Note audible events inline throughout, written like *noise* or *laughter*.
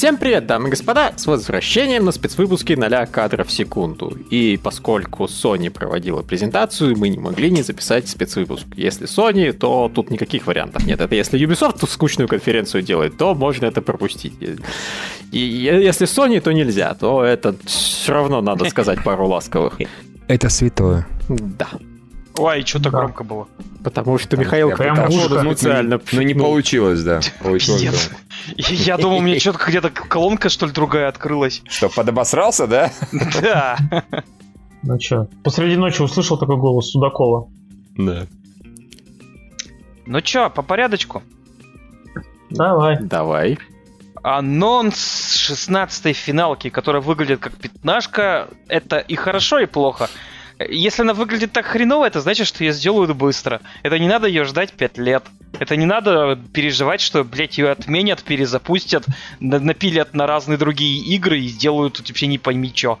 Всем привет, дамы и господа, с возвращением на спецвыпуске 0 кадров в секунду. И поскольку Sony проводила презентацию, мы не могли не записать спецвыпуск. Если Sony, то тут никаких вариантов нет. Это если Ubisoft скучную конференцию делает, то можно это пропустить. И если Sony, то нельзя, то это все равно надо сказать пару ласковых. Это святое. Да. Ой, что-то да. громко было. Потому что Михаил прям специально... Ну, не получилось, да. *laughs* Получилось Я думал, мне что-то где-то колонка, что ли, другая открылась. Что, подобосрался, да? Да. *laughs* Ну что, посреди ночи услышал такой голос Судакова. Да. Ну чё, по порядочку? Давай. Давай. Анонс 16 финалки, которая выглядит как пятнашка, это и хорошо, и плохо. Если она выглядит так хреново, это значит, что ее сделают быстро. Это не надо ее ждать 5 лет. Это не надо переживать, что, блядь, ее отменят, перезапустят, напилят на разные другие игры и сделают тут вообще не пойми что.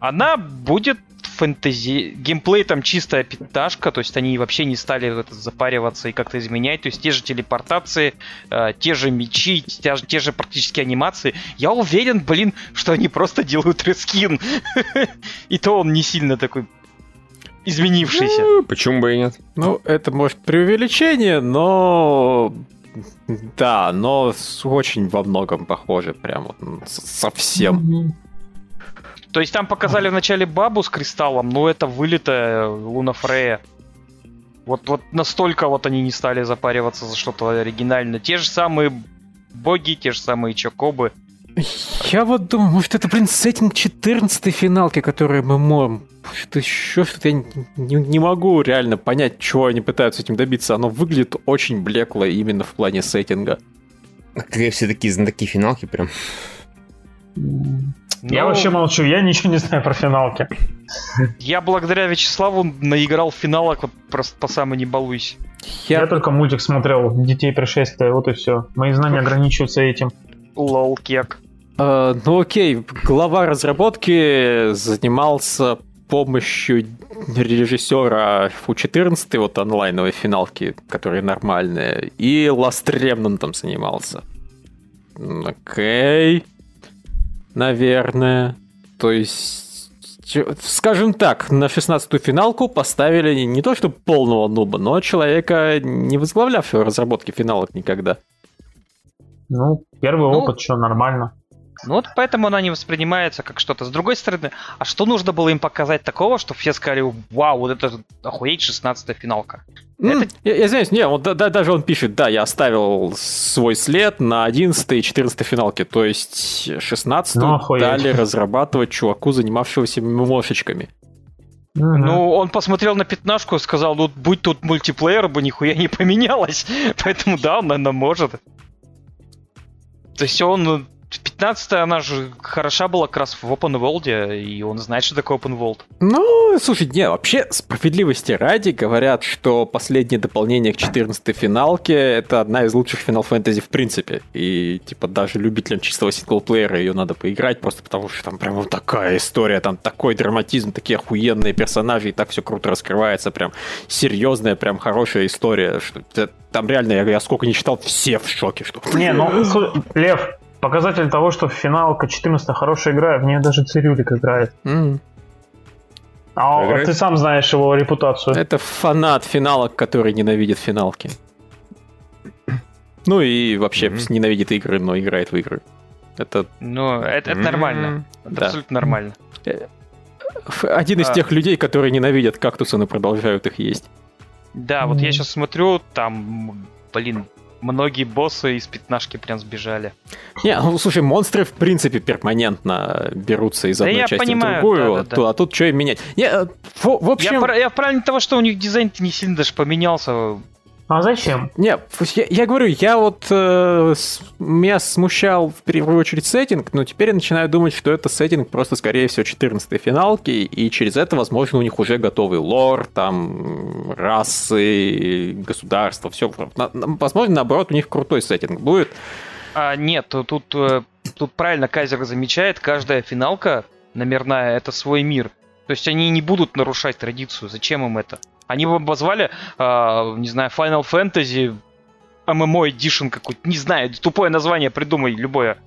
Она будет фэнтези... Геймплей там чистая пятнашка, то есть они вообще не стали это запариваться и как-то изменять. То есть те же телепортации, э, те же мечи, те, те же практически анимации. Я уверен, блин, что они просто делают рескин. *laughs* И то он не сильно такой изменившийся. Ну, почему бы и нет? Ну, это может преувеличение, но да, но очень во многом похоже, прям вот совсем. То есть там показали вначале бабу с кристаллом, но это вылитая Луна Фрея. Вот, вот настолько вот они не стали запариваться за что-то оригинальное. Те же самые боги, те же самые чокобы. Я вот думаю, может это, блин, сеттинг 14 финалки, который мы можем... Что еще что-то я не, не могу реально понять, чего они пытаются этим добиться. Оно выглядит очень блекло именно в плане сеттинга. Как все такие знатоки финалки прям. Я ну, вообще молчу, я ничего не знаю про финалки. Я благодаря Вячеславу наиграл в финалок, вот просто по самой не балуйся. Я... я только мультик смотрел, Детей пришествия, вот и все. Мои знания ограничиваются этим. Лол, кек. Uh, ну окей, глава разработки занимался помощью режиссера Фу-14, вот онлайновой финалки, которые нормальные, и Last Remnant там занимался. Окей. Наверное. То есть, скажем так, на 16-ю финалку поставили не то что полного нуба, но человека, не возглавлявшего разработки финалок никогда. Ну, первый ну, опыт, что нормально. Ну вот поэтому она не воспринимается как что-то. С другой стороны, а что нужно было им показать такого, что все сказали, вау, вот это охуеть 16-я финалка? Mm, это... Я, я извиняюсь, не, вот, да, даже он пишет, да, я оставил свой след на 11 и 14 финалке, то есть 16 ну, дали разрабатывать чуваку, занимавшегося мимошечками. Mm-hmm. Ну, он посмотрел на пятнашку и сказал, ну, будь тут мультиплеер, бы нихуя не поменялось. *laughs* Поэтому да, он, наверное, может. То есть он 15 она же хороша была как раз в Open World, и он знает, что такое Open World. Ну, слушай, не, вообще, справедливости ради говорят, что последнее дополнение к 14 финалке — это одна из лучших Final Fantasy в принципе. И, типа, даже любителям чистого синглплеера ее надо поиграть, просто потому что там прям вот такая история, там такой драматизм, такие охуенные персонажи, и так все круто раскрывается, прям серьезная, прям хорошая история. Что там реально, я, я сколько не читал, все в шоке. Что... Не, ну, *laughs* Лев, показатель того, что финалка 14 хорошая игра, в нее даже Цирюлик играет. Mm. А играет? ты сам знаешь его репутацию. Это фанат финалок, который ненавидит финалки. Ну и вообще mm-hmm. ненавидит игры, но играет в игры. Это... Ну, это, это mm-hmm. нормально. Это да. абсолютно нормально. Э, один из а... тех людей, которые ненавидят кактусы, но продолжают их есть. Да, mm-hmm. вот я сейчас смотрю, там, блин, многие боссы из пятнашки прям сбежали. Не, ну слушай, монстры в принципе перманентно берутся из одной да части понимаю, в другую, да, да, да. а тут что им менять? Не, э, в, в общем... Я, я в правильно того, что у них дизайн не сильно даже поменялся. А зачем? Не, я, я говорю, я вот э, с, меня смущал в первую очередь сеттинг, но теперь я начинаю думать, что это сеттинг просто, скорее всего, 14 финалки, и через это, возможно, у них уже готовый лор, там, расы, государства, все. Возможно, наоборот, у них крутой сеттинг будет. А, нет, тут, э, тут правильно Кайзер замечает, каждая финалка номерная — это свой мир. То есть они не будут нарушать традицию. Зачем им это? Они бы обозвали, э, не знаю, Final Fantasy MMO Edition какой-то, не знаю, тупое название придумай, любое.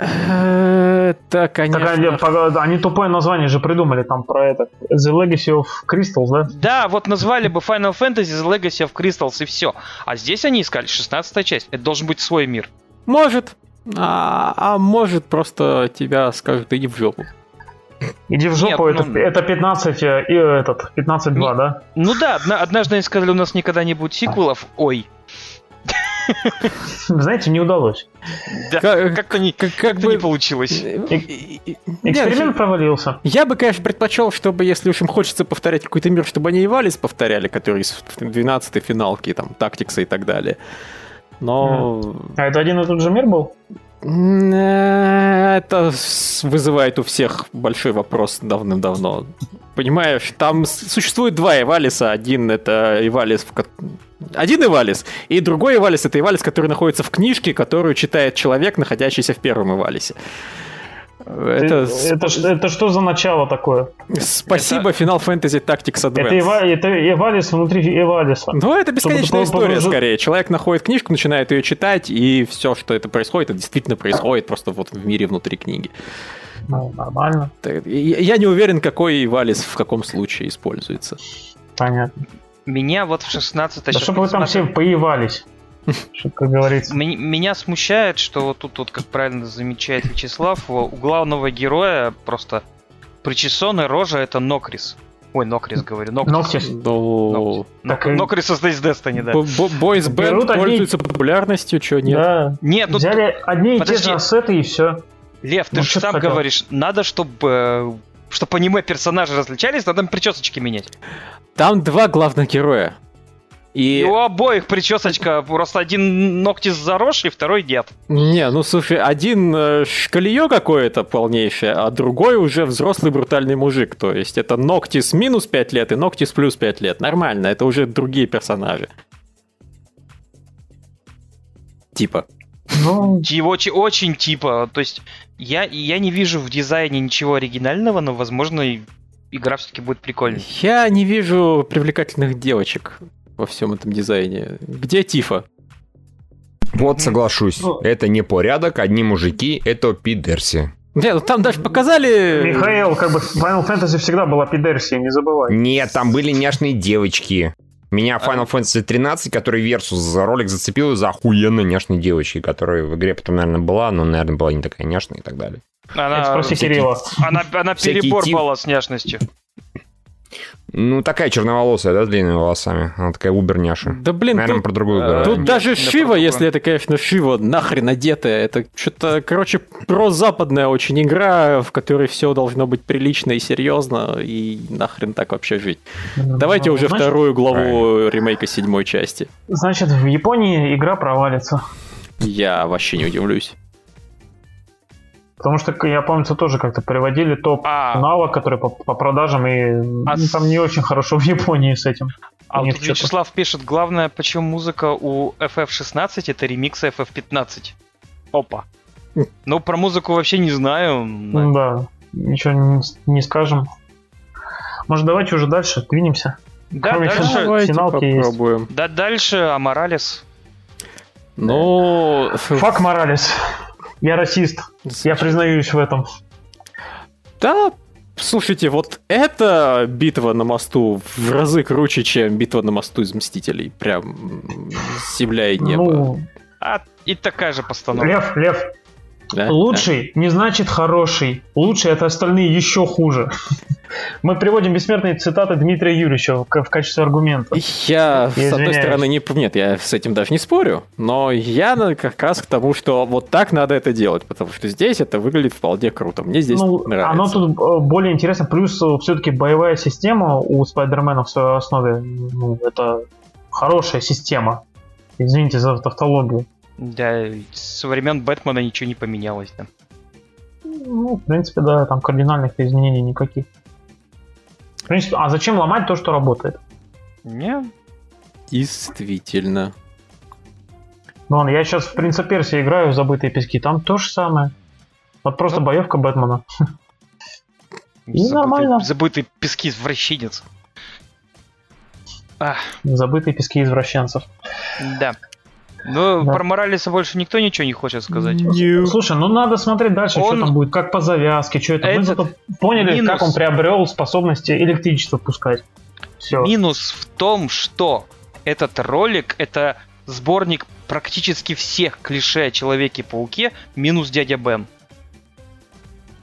Это, конечно... Так они, они тупое название же придумали там про это. The Legacy of Crystals, да? Да, вот назвали бы Final Fantasy The Legacy of Crystals и все. А здесь они искали 16 часть. Это должен быть свой мир. Может. А, а может просто тебя скажут иди в жопу. Иди в жопу, Нет, это, ну... это 15 э, и этот, 15-2, да? Ну да, однажды они сказали, у нас никогда не будет сиквелов. Ой, *laughs* знаете, не удалось. Да, как-то не, как, как бы... не получилось. Э, эксперимент провалился. Я бы, конечно, предпочел, чтобы, если уж им хочется повторять какой-то мир, чтобы они и Валис повторяли, который из 12-й финалки, там, Тактикса и так далее. Но... А это один и тот же мир был? Э, это вызывает у всех большой вопрос давным-давно. Понимаешь, там существует два Ивалиса. Один это Ивалис, один Ивалис, и другой Ивалис это Ивалис, который находится в книжке, которую читает человек, находящийся в первом Ивалисе. Это, это, это что за начало такое? Спасибо это... Final Fantasy Tactics Advance. Это, Ива... это Эвалис внутри Эвалиса. Ну, это бесконечная Чтобы история, скорее. Человек находит книжку, начинает ее читать, и все, что это происходит, это действительно происходит просто вот в мире внутри книги. Ну, нормально. Я не уверен, какой Эвалис в каком случае используется. Понятно. Меня вот в 16 Да чтобы вы там все поевались. Как говорится. Меня смущает, что вот тут, вот, как правильно замечает Вячеслав, у главного героя просто причесонная рожа это Нокрис. Ой, Нокрис, говорю. Ноктис. Нокрис из Destiny, да. Бойс Бенд пользуется популярностью, что нет? Да. Нет, ну... Взяли одни и те же ассеты и все. Лев, ты ну, же сам говоришь, надо, чтобы э, чтобы аниме персонажи различались, надо причесочки менять. Там два главных героя. И... и у обоих причесочка, просто один ногти заросший, второй нет. Не, ну слушай, один э, шкалье какое-то полнейшее, а другой уже взрослый брутальный мужик. То есть это ногти с минус 5 лет и ногти с плюс 5 лет. Нормально, это уже другие персонажи. Типа. Ну... Очень, очень типа. То есть я, я не вижу в дизайне ничего оригинального, но, возможно, игра все-таки будет прикольной. Я не вижу привлекательных девочек во всем этом дизайне. Где Тифа? Вот соглашусь. Ну, это не порядок, одни мужики, это пидерси. Нет, ну там даже показали... Михаил, как бы Final Fantasy всегда была пидерси, не забывай. Нет, там были няшные девочки. Меня а... Final Fantasy 13, который Versus за ролик зацепил из-за охуенно няшной девочки, которая в игре потом, наверное, была, но, наверное, была не такая няшная и так далее. Она, спроси Кирилла. Она, она перебор тип... была с няшностью. Ну, такая черноволосая, да, с длинными волосами. Она такая уберняша. Да блин, Наверное, тут, про другую говорю. Тут даже Шива, если это, конечно, Шива, нахрен одетая. Это что-то, короче, прозападная очень игра, в которой все должно быть прилично и серьезно, и нахрен так вообще жить. Ну, Давайте уже значит, вторую главу ремейка седьмой части. Значит, в Японии игра провалится. Я вообще не удивлюсь. Потому что я помню, тоже как-то приводили топ а... финала, который по, по продажам, и а... ну, там не очень хорошо *laughs* в Японии с этим. А вот Вячеслав пишет, главное, почему музыка у FF16 это ремикс FF15. Опа. Ну, про музыку вообще не знаю. Да, ничего не, не скажем. Может, давайте уже дальше двинемся? Да, Кроме дальше давайте попробуем. Есть. Да, дальше Аморалес. Ну... Фак Моралес. Я расист. Я признаюсь в этом. Да, слушайте, вот эта битва на мосту в разы круче, чем битва на мосту из Мстителей. Прям земля и небо. Ну... А, и такая же постановка. Лев, Лев, да? Лучший да. не значит хороший. Лучший это остальные еще хуже. Мы приводим бессмертные цитаты Дмитрия Юрьевича в качестве аргумента. Я, я с одной стороны, не, нет, я с этим даже не спорю, но я как раз к тому, что вот так надо это делать, потому что здесь это выглядит вполне круто. Мне здесь ну, нравится. Оно тут э, более интересно, плюс э, все-таки боевая система у Спайдермена в своей основе, ну, это хорошая система. Извините за тавтологию. Да, со времен Бэтмена ничего не поменялось, да. Ну, в принципе, да, там кардинальных изменений никаких. В принципе, а зачем ломать то, что работает? Не. Действительно. Ну, я сейчас в Принца Персии играю в забытые пески, там то же самое. Вот просто ну, боевка Бэтмена. И *laughs* забытые, нормально. Забытые пески извращенец. Забытые пески извращенцев. Да. Ну, да. про Моралиса больше никто ничего не хочет сказать. Слушай, ну надо смотреть дальше, он... что там будет, как по завязке, что это. Мы зато поняли, минус... как он приобрел способности электричество пускать. Все. Минус в том, что этот ролик это сборник практически всех клише о Человеке-пауке, минус дядя Бен.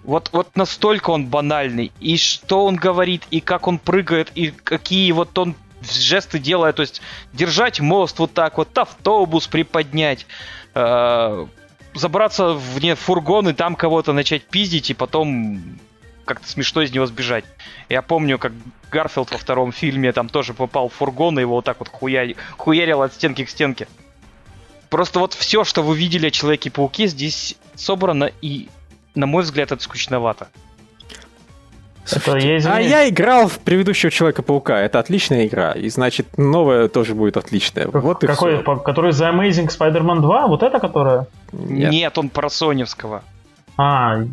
Вот, вот настолько он банальный. И что он говорит, и как он прыгает, и какие вот он жесты делает. То есть держать мост вот так вот, автобус приподнять, э, забраться не, фургон и там кого-то начать пиздить, и потом как-то смешно из него сбежать. Я помню, как Гарфилд во втором фильме там тоже попал в фургон, и его вот так вот хуя... хуярил от стенки к стенке. Просто вот все, что вы видели о Человеке-пауке, здесь собрано, и, на мой взгляд, это скучновато. Это я а я играл в предыдущего Человека-паука. Это отличная игра. И значит, новая тоже будет отличная. Вот и Какой? Все. Который The Amazing Spider-Man 2? Вот это которая? Нет, Нет он про Соневского. А,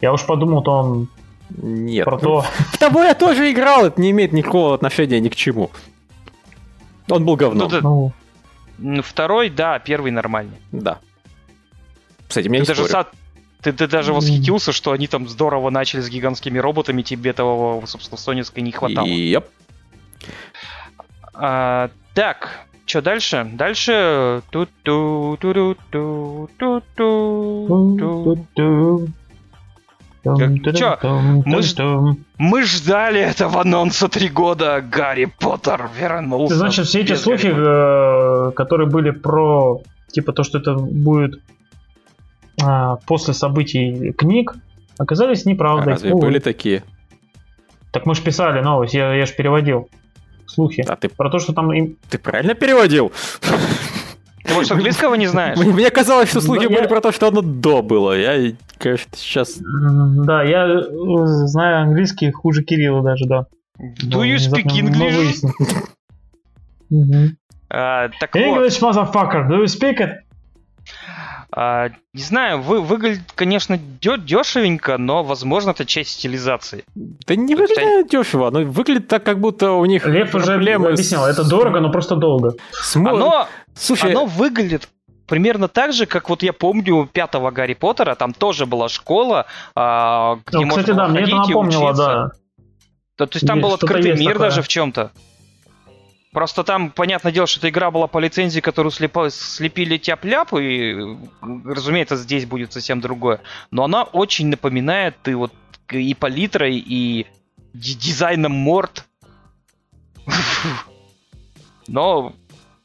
я уж подумал, то он нет. Про то... *laughs* В того я тоже играл, это не имеет никакого отношения ни к чему. Он был говном. Ну, ну, второй, да, первый нормальный. Да. С этим я ты не даже спорю. Ты, ты даже восхитился, что они там здорово начали с гигантскими роботами, тебе этого, собственно, соневской не хватало. Yep. А, так, что дальше? Дальше... Ту -ту -ту -ту -ту -ту -ту Че, мы, ж... мы ждали этого анонса три года, Гарри Поттер вернулся. Значит, все эти слухи, э, которые были про, типа, то, что это будет после событий книг, оказались неправдой. А разве были такие? Так мы же писали новость, я, я же переводил слухи. А ты... Про то, что там... Им... Ты правильно переводил? Ты, может, английского не знаешь? Мне казалось, что слухи были про то, что оно до было. Я, конечно, сейчас... Да, я э, знаю английский хуже Кирилла даже, да. Do you speak English? English, motherfucker, do you speak it? А, не знаю, вы, выглядит, конечно, дешевенько, но, возможно, это часть стилизации. Да не выглядит дешево, оно выглядит так, как будто у них Лев уже объяснял, это дорого, но просто долго. Смо... Оно, Слушай, оно выглядит примерно так же, как вот я помню пятого Гарри Поттера, там тоже была школа, а, где ну, кстати, можно да, мне это напомнило, да. То, то есть там есть, был открытый мир такое. даже в чем-то. Просто там, понятное дело, что эта игра была по лицензии, которую слепо, слепили тяп-ляп, и, разумеется, здесь будет совсем другое. Но она очень напоминает и вот и палитрой, и дизайном морд. *laughs* Но,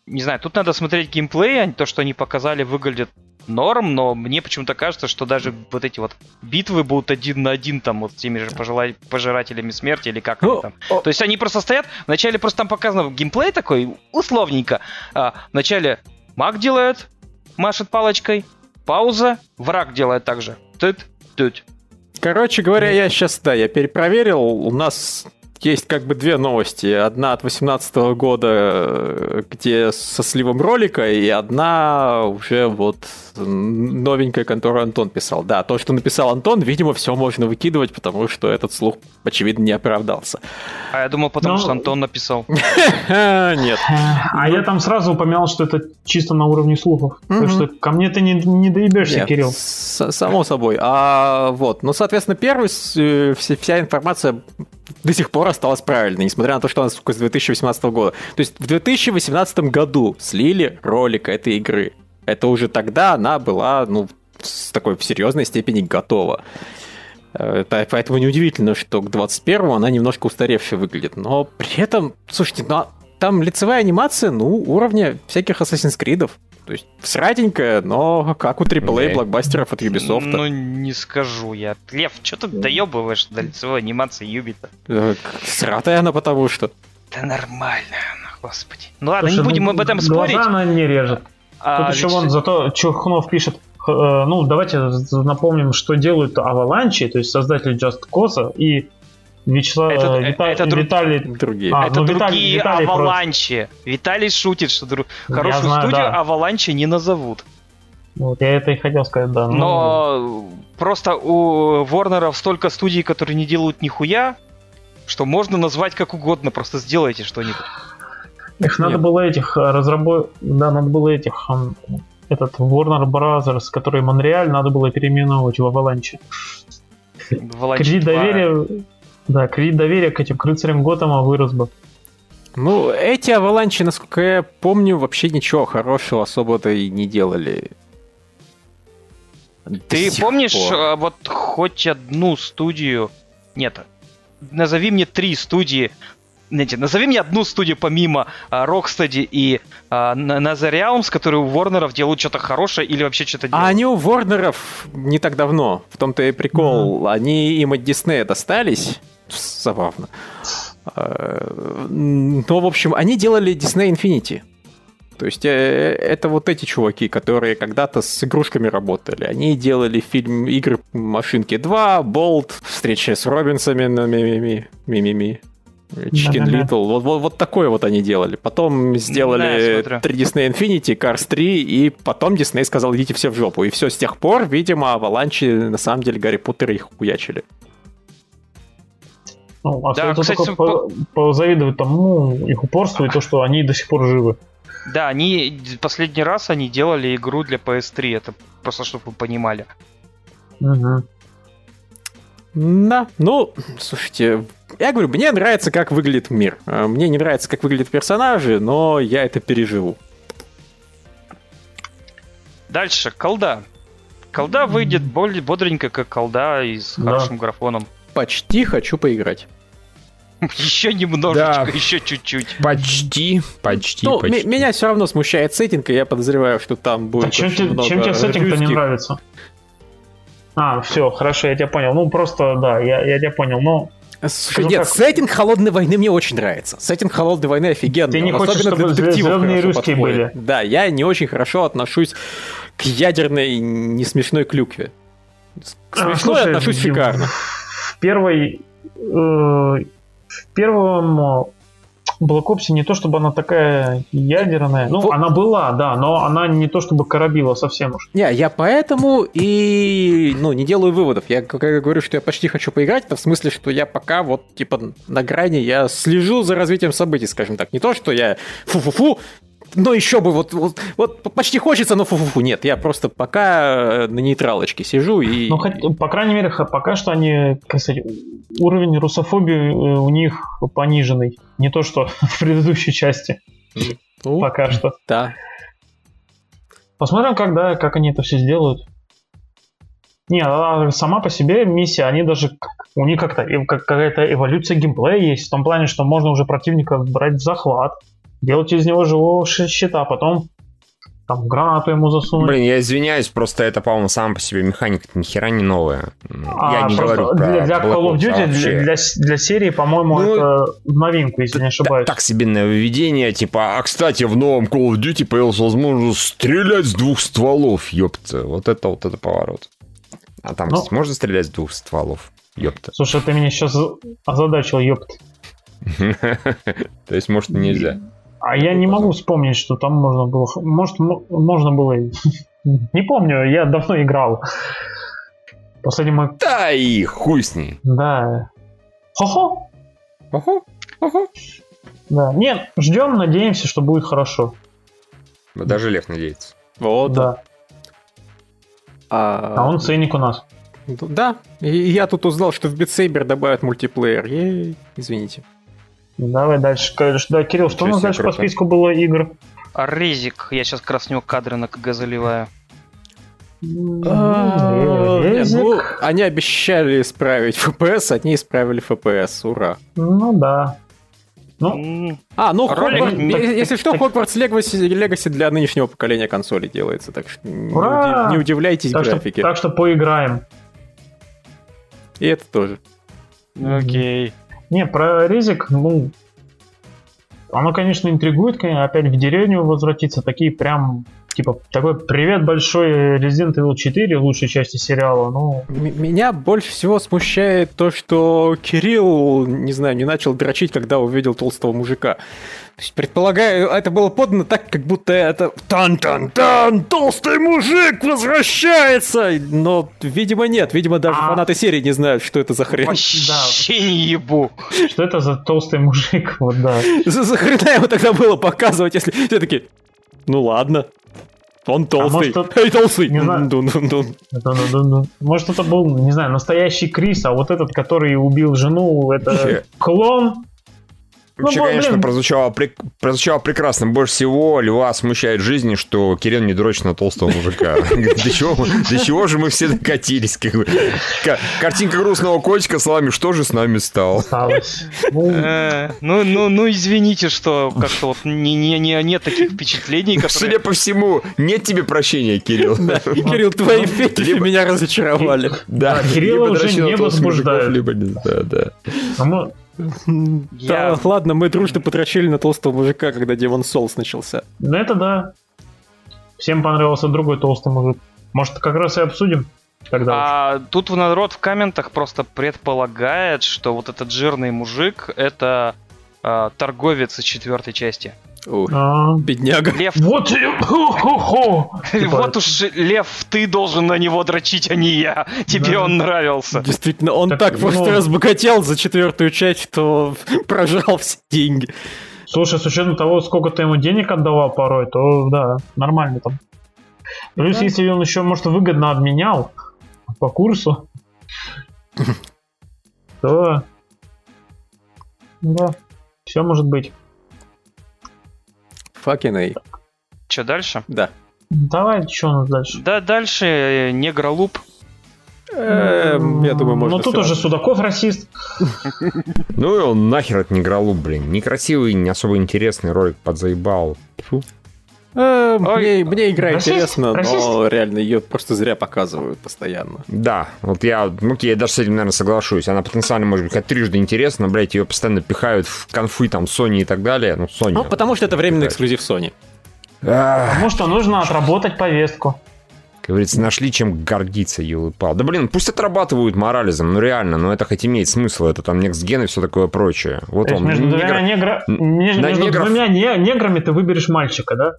не знаю, тут надо смотреть геймплей, а то, что они показали, выглядит норм, но мне почему-то кажется, что даже вот эти вот битвы будут один на один там вот с теми же пожела... пожирателями смерти или как ну, там. То есть они просто стоят, вначале просто там показано геймплей такой, условненько. А, вначале маг делает, машет палочкой, пауза, враг делает также. Тут, тут. Короче говоря, я сейчас, да, я перепроверил, у нас есть как бы две новости. Одна от 2018 года, где со сливом ролика, и одна уже вот новенькая, которую Антон писал. Да, то, что написал Антон, видимо, все можно выкидывать, потому что этот слух, очевидно, не оправдался. А я думал, потому Но... Ну, что Антон написал. *laughs* Нет. А я там сразу упоминал, что это чисто на уровне слухов. Так что ко мне ты не, не доебешься, Кирилл. Само собой. А вот, ну, соответственно, первый, э, вся информация до сих пор осталась правильной, несмотря на то, что она, сука, с 2018 года. То есть в 2018 году слили ролик этой игры. Это уже тогда она была, ну, с такой в серьезной степени готова. Это, поэтому неудивительно, что к 21 она немножко устаревшая выглядит. Но при этом, слушайте, ну, а там лицевая анимация, ну, уровня всяких Assassin's Creed. То есть сратенькая, но как у AAA блокбастеров от Ubisoft. Ну, не скажу я. Лев, что ты доебываешь до лицевой анимации Юбита? Сратая она потому что. Да нормально, господи. Ну ладно, Слушай, не будем ну, об этом спорить. Глаза она не режет. А, Тут еще вон зато Чухнов пишет, э, ну давайте напомним, что делают Аваланчи, то есть создатели Just Cause и Вячеслав, это, Вита... это друг... Виталий... Другие. А, это ну, другие Виталий, Аваланчи. Просто... Виталий шутит, что друг... хорошую знаю, студию да. Аваланчи не назовут. Вот, я это и хотел сказать, да. Но, но ну, просто у Ворнеров столько студий, которые не делают нихуя, что можно назвать как угодно, просто сделайте что-нибудь. Их надо было этих разработ... Да, надо было этих... Этот Warner Brothers, который Монреаль, надо было переименовывать в Avalanche. Кредит доверия... Да, кредит доверия к этим к рыцарям Готэма вырос бы. Ну, эти аваланчи, насколько я помню, вообще ничего хорошего особо-то и не делали. Ты помнишь пор. А, вот хоть одну студию... Нет, назови мне три студии, нет, назови мне одну студию помимо а, Rocksteady и а, Nether Realms, которые у Ворнеров делают что-то хорошее или вообще что-то делают. А они у Ворнеров не так давно. В том-то и прикол. Mm-hmm. Они им от Диснея достались. Забавно. Ну, в общем, они делали Disney Infinity. То есть э, это вот эти чуваки, которые когда-то с игрушками работали. Они делали фильм игры Машинки 2, Болт, встреча с Робинсами Мимими. Мимими. Chicken да, Little. Вот, вот, вот такое вот они делали. Потом сделали да, 3 Disney Infinity, Cars 3, и потом Disney сказал, идите все в жопу. И все, с тех пор, видимо, Аваланчи на самом деле Гарри Поттера их хуячили. Ну, а да, кстати, только по... позавидовать тому их упорству и то, что они до сих пор живы. Да, они последний раз они делали игру для PS3, это просто чтобы вы понимали. Угу. Да, ну, слушайте, я говорю, мне нравится, как выглядит мир. А, мне не нравится, как выглядят персонажи, но я это переживу. Дальше, колда. Колда выйдет более бодренько, как колда и с да. хорошим графоном. Почти хочу поиграть. *laughs* Еще немножечко, да. еще чуть-чуть. Почти, почти, ну, почти. Меня все равно смущает сеттинг, и я подозреваю, что там будет. А чем, тебе, чем тебе сеттинг-то не нравится? А, все, хорошо, я тебя понял. Ну, просто, да, я, я тебя понял. Но Слушай, нет, так... сеттинг холодной войны мне очень нравится. Сеттинг холодной войны офигенный. Ты не хочешь, чтобы звездные русские были. Да, я не очень хорошо отношусь к ядерной несмешной клюкве. К смешной а, слушай, отношусь шикарно. В первой э, в первом Black Ops не то чтобы она такая ядерная. Ну, вот. она была, да, но она не то чтобы коробила совсем уж. Не, я поэтому и ну, не делаю выводов. Я когда говорю, что я почти хочу поиграть, это в смысле, что я пока вот типа на грани, я слежу за развитием событий, скажем так. Не то, что я фу-фу-фу, но еще бы, вот, вот, вот почти хочется, но фу-фу-фу, нет, я просто пока э, на нейтралочке сижу и... Ну, хоть, по крайней мере, пока что они, как сказать, уровень русофобии э, у них пониженный, не то, что *laughs* в предыдущей части. Ну, пока что. Да. Посмотрим, когда, как они это все сделают. Не, а сама по себе миссия, они даже у них как-то какая-то эволюция геймплея есть в том плане, что можно уже противника брать в захват, делать из него живого щита, потом там гранату ему засунуть. Блин, я извиняюсь, просто это, по-моему, сама по себе механика ни хера не новая. А, я не говорю для, про для Call of Duty, а для, для, для серии, по-моему, ну, это новинку, если не ошибаюсь. Так себе нововведение, типа, а, кстати, в новом Call of Duty появилась возможность стрелять с двух стволов, ёпта. Вот это вот это поворот. А там ну, можно стрелять с двух стволов? Ёпта. Слушай, ты меня сейчас озадачил, ёпта. *laughs* То есть, может, нельзя. А я не могу вспомнить, что там можно было... Может, можно было... *laughs* Не помню, я давно играл. Последний мой... Да и хуй с ней. Да. Хо-хо. Хо-хо. Хо-хо. Да. Нет, ждем, надеемся, что будет хорошо. Даже Лев надеется. Вот. Да. А, а он ценник у нас. Да. И я тут узнал, что в Битсейбер добавят мультиплеер. Ей, извините. Давай дальше. Да, Кирилл, что у нас дальше по списку было игр? Резик. Я сейчас как раз в него кадры на КГ заливаю. А, ну, они обещали исправить FPS, они исправили FPS, ура. Ну да. Ну, а, ну, Хогвартс, если что, Hogwarts Legacy, Legacy для нынешнего поколения консолей делается, так что Ура! не удивляйтесь так графике. Что, так что поиграем. И это тоже. Окей. Не, про резик, ну, оно, конечно, интригует, опять в деревню возвратиться, такие прям типа, такой привет большой Resident Evil 4, лучшей части сериала, ну... Меня больше всего смущает то, что Кирилл, не знаю, не начал дрочить, когда увидел толстого мужика. То есть, предполагаю, это было подано так, как будто это «Тан-тан-тан! Толстый мужик возвращается!» Но, видимо, нет. Видимо, даже А. фанаты серии не знают, что это за хрен. Вообще не ебу. Что это за толстый мужик? Вот да. За, за хрена его тогда было показывать, если все таки ну ладно, он толстый. может, тут- Эй, толстый! не знаю. Дун-дун-дун. Это, ну, ну, ну, Может, это был, не знаю, настоящий Крис, а вот этот, который убил жену, это Вообще. Ну, Вообще, блин, конечно, прозвучало, прек- прозвучало прекрасно. Больше всего Льва смущает жизни, что Кирилл не дрочит на толстого мужика. *laughs* До чего, мы- до чего же мы все докатились? Как бы. Ка- Картинка грустного котика словами «Что же с нами стало?» осталось. Ну, Э, Ну, ну, ну, извините, что как-то вот не, не, не, нет таких впечатлений, Судя которые... по всему, нет тебе прощения, Кирилл. Кирилл, твои фетиши меня разочаровали. Да, Да, Кирилла уже не возбуждает. Либо не знаю, да. Мы- Да, Я- ладно, мы дружно потрачили на толстого мужика, когда Демон Souls начался. Ну, это да. Всем понравился другой толстый мужик. Может, как раз и обсудим тогда. А тут народ в комментах просто предполагает, что вот этот жирный мужик это а, торговец из четвертой части. А, бедняга. Лев, Вот. Типа, *laughs* вот уж Лев, ты должен на него дрочить, а не я. Тебе Да. он нравился. Действительно, он Так, так, просто ну- разбогател за четвертую часть, что *laughs* прожал все деньги. Слушай, с учетом того, сколько ты ему денег отдавал порой, то да, нормально там. Плюс, Да. если он еще, может, выгодно обменял по курсу, *laughs* то да, все может быть. Fucking A. Че дальше? Да. Давай, что у нас дальше? Да, дальше э, негролуп. Эм, я думаю, можно Ну тут уже Судаков расист. Ну и он нахер от Негролуп, блин. Некрасивый, не особо интересный ролик подзаебал. Ой, мне, мне игра расист? интересна, Расист? но реально ее просто зря показывают постоянно. Да, вот я, ну, я даже с этим, наверное, соглашусь. Она потенциально может быть как трижды интересна, но, блядь, ее постоянно пихают в конфы там Sony и так далее. Ну, Sony. Ну, потому что это временный эксклюзив Sony. Потому что нужно отработать повестку. как говорится, нашли чем гордиться, елы-пал. Да, блин, пусть отрабатывают морализм, ну реально, но это хоть имеет смысл, это там Gen и все такое прочее. Вот То есть он, между, негр- двумя, негра- между на между негров- двумя не- неграми ты выберешь мальчика, да?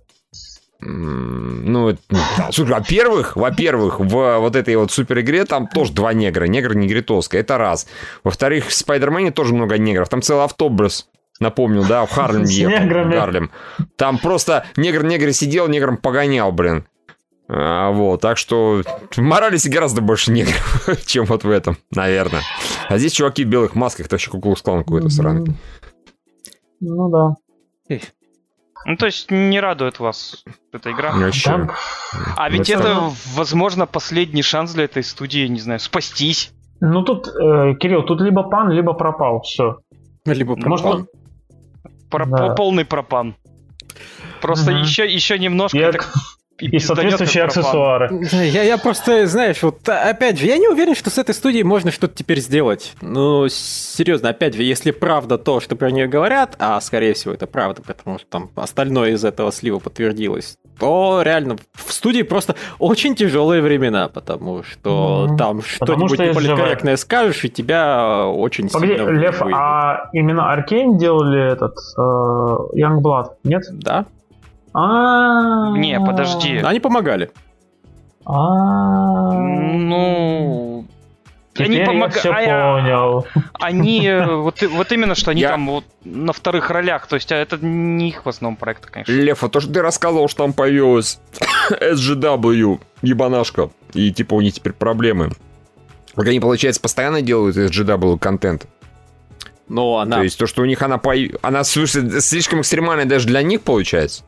Ну, это- ну, да, слушай, во-первых, во-первых, в вот этой вот супер игре там тоже два негра, негр негритовская, это раз. Во-вторых, в Спайдермене тоже много негров, там целый автобус, напомню, да, в Харлем ехал, в Гарлем. Там просто негр-негр сидел, негром погонял, блин. А, вот, так что в Моралесе гораздо больше негров, *laughs* чем вот в этом, наверное. А здесь чуваки в белых масках, это вообще куклукс-клан какой-то сраный. Ну да. Ну, то есть не радует вас эта игра. Вообще. Там- А ведь это- это, возможно, последний шанс для этой студии, не знаю, спастись. Ну тут, э, Кирилл, тут либо пан, либо пропал. Все. Либо Может, пропан. Про- Да. Полный пропан. Просто Мгм. еще, еще немножко И, так и пизданет, соответствующие аксессуары. Да, Я, я просто, знаешь, вот а, опять же, я не уверен, что с этой студией можно что-то теперь сделать. Ну, серьезно, опять же, если правда то, что про нее говорят, а скорее всего это правда, потому что там остальное из этого слива подтвердилось, то реально в студии просто очень тяжелые времена, потому что Мгм. там что-нибудь неполиткорректное скажешь, и тебя очень Погоди, сильно Лев, выебут. а именно Аркейн делали этот э, Youngblood, нет? Да, А. Не, подожди. они помогали. А. Ну... Они, Теперь я все а понял. они э, вот, вот именно, что они Я- там вот на вторых ролях, то есть а это не их в основном проект, конечно. Лев, а то, что ты рассказывал, что там появилась *coughs* SGW, ебанашка, и типа у них теперь проблемы. Вот они, получается, постоянно делают SGW контент. Но она То есть то, что у них она, пою- она слушай, слишком экстремальная даже для них, получается.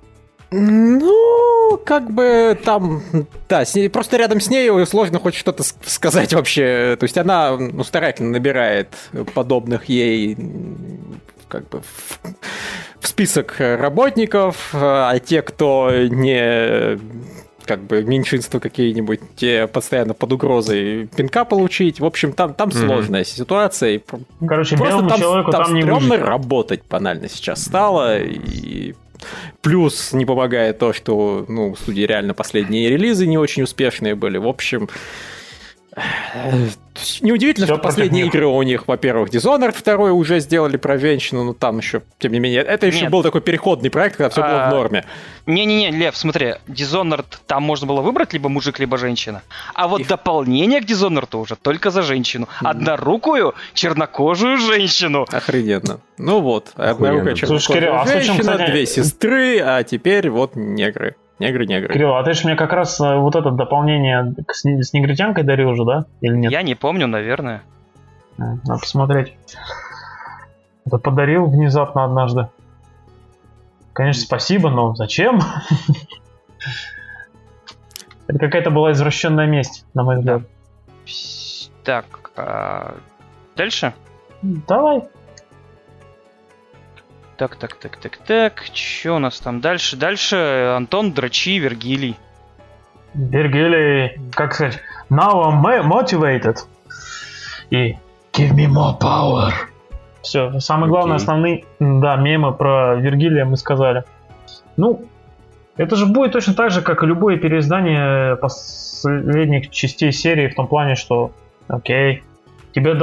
Ну, как бы там, да, с ней- просто рядом с ней сложно хоть что-то сказать вообще. То есть она ну, старательно набирает подобных ей как бы в, в список работников, а те, кто не как бы меньшинство какие-нибудь, те постоянно под угрозой пинка получить. В общем, там, там Мгм. сложная ситуация. Короче, Просто белому там, человеку там там, не стрёмно выжить. работать банально сейчас стало. И Плюс не помогает то, что ну, у студии реально последние релизы не очень успешные были. В общем, Неудивительно, Все что последние них. игры у них, во-первых, Dishonored второй уже сделали про женщину, но там еще, тем не менее, это еще Нет. был такой переходный проект, когда все а... было в а, норме. Не-не-не, Лев, смотри, Dishonored, там можно было выбрать либо мужик, либо женщина. А вот и... дополнение к Dishonored уже только за женщину. Однорукую, чернокожую женщину. Охрененно. Ну вот, однорукая чернокожая а женщина, две сестры, а теперь вот негры. Негры, негры. Кирилл, а ты же мне как раз э, вот это дополнение с, с негритянкой дарил уже, да? Или нет? Я не помню, наверное. Надо посмотреть. Это подарил внезапно однажды. Конечно, спасибо, но зачем? *laughs* Это какая-то была извращенная месть, на мой взгляд. Так, а... дальше? Давай. Так, так, так, так, так. Что у нас там дальше? Дальше Антон Драчи, Вергилий. Вергилий, как сказать, now I'm motivated. И give me more power. Все, самое главное, okay. основные, да, мемы про Вергилия мы сказали. Ну, это же будет точно так же, как и любое переиздание последних частей серии, в том плане, что, окей, тебе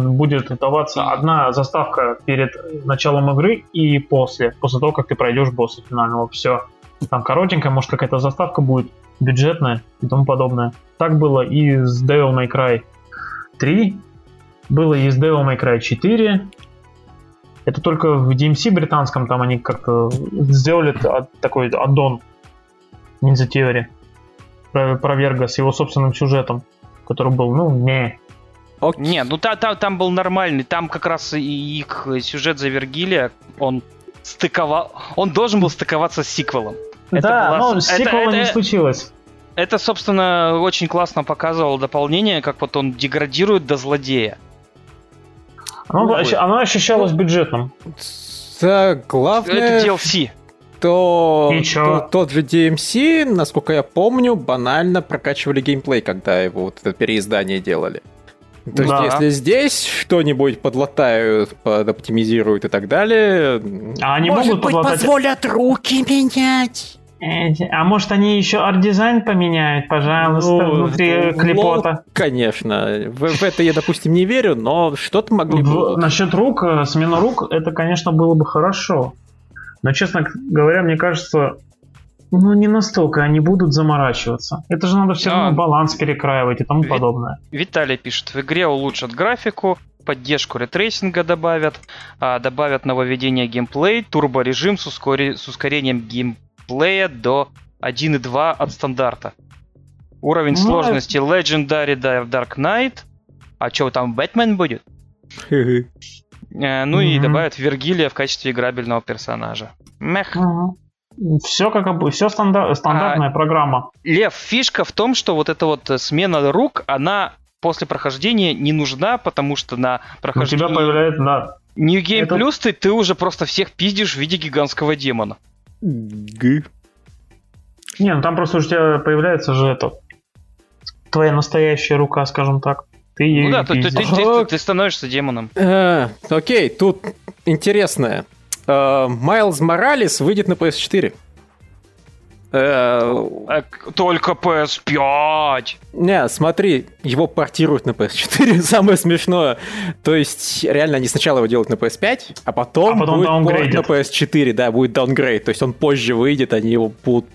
будет даваться одна заставка перед началом игры и после, после того, как ты пройдешь босса финального. Все. Там коротенькая, может какая-то заставка будет, бюджетная и тому подобное. Так было и с Devil May Cry 3, было и с Devil May Cry 4. Это только в DMC британском там они как-то сделали такой аддон Ninja Theory про, про Верга с его собственным сюжетом который был, ну, не. Окей. Не, ну та, та, там был нормальный, там как раз и их сюжет за Вергилия, он стыковал, он должен был стыковаться с сиквелом. Это да, была... но сиквела это, не это, случилось. Это, собственно, очень классно показывало дополнение, как вот он деградирует до злодея. Оно, ну, оно ощущалось бюджетным. Да, главное... Это DLC то, то тот же DMC, насколько я помню, банально прокачивали геймплей, когда его вот это переиздание делали. То да. есть, если здесь что-нибудь подлатают, подоптимизируют и так далее, а они может могут быть, подлатать... позволят руки менять. А может они еще арт-дизайн поменяют, пожалуйста, ну, внутри клепота? Ну, конечно. В, в это я, допустим, не верю, но что-то могли бы... Насчет рук, э, смена рук, это, конечно, было бы хорошо. Но, честно говоря, мне кажется, ну, не настолько они будут заморачиваться. Это же надо все равно а... баланс перекраивать и тому Ви... подобное. Виталий пишет, в игре улучшат графику, поддержку ray tracing а добавят, а, добавят нововведение геймплей, турборежим с, ускори... с ускорением геймплея до 1.2 от стандарта. Уровень ну, сложности Legendary Dark Knight. А что, там Бэтмен будет? Э, ну mm-hmm. и добавят Вергилия в качестве играбельного персонажа. Meh. Mm-hmm. Все как бы, все стандар- стандартная а, программа. Лев, фишка в том, что вот эта вот смена рук, она после прохождения не нужна, потому что на прохождении... У тебя появляется, да. New Game Это... Plus ты, ты уже просто всех пиздишь в виде гигантского демона. Г. Не, ну там просто у тебя появляется же это твоя настоящая рука, скажем так. Ты ну да, ты, ты, ты, ты становишься демоном. А, окей, тут интересное. А, Майлз Моралес выйдет на PS4. Э, только PS5. Не, смотри, его портируют на PS4, *laughs* самое смешное. То есть, реально, они сначала его делают на PS5, а потом, а потом будет порт на PS4, да, будет даунгрейд. То есть он позже выйдет, они его будут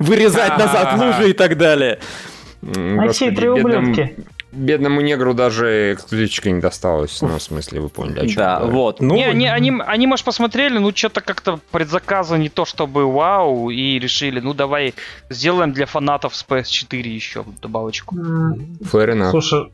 вырезать назад лужи и так далее. А все три ублюдки бедному негру даже эксклюзивчика не досталось. Ну, в смысле, вы поняли, о чем Да, говорю. вот. Ну, не, они, они, они, может, посмотрели, ну, что-то как-то предзаказа не то чтобы вау, и решили, ну, давай сделаем для фанатов с PS4 еще добавочку. Fair enough. Слушай,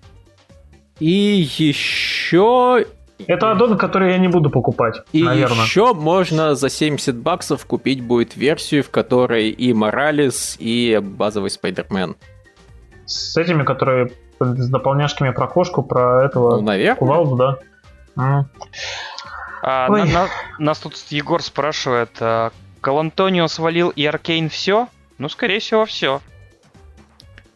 и еще это аддон, который я не буду покупать, и наверное. еще можно за 70 баксов купить будет версию, в которой и Моралес, и базовый Спайдермен. С этими, которые с дополняшками про кошку, про этого ну, наверное. кувалду, да. Mm. А, на, на, нас тут Егор спрашивает, а, Калантонио свалил и Аркейн все? Ну, скорее всего, все.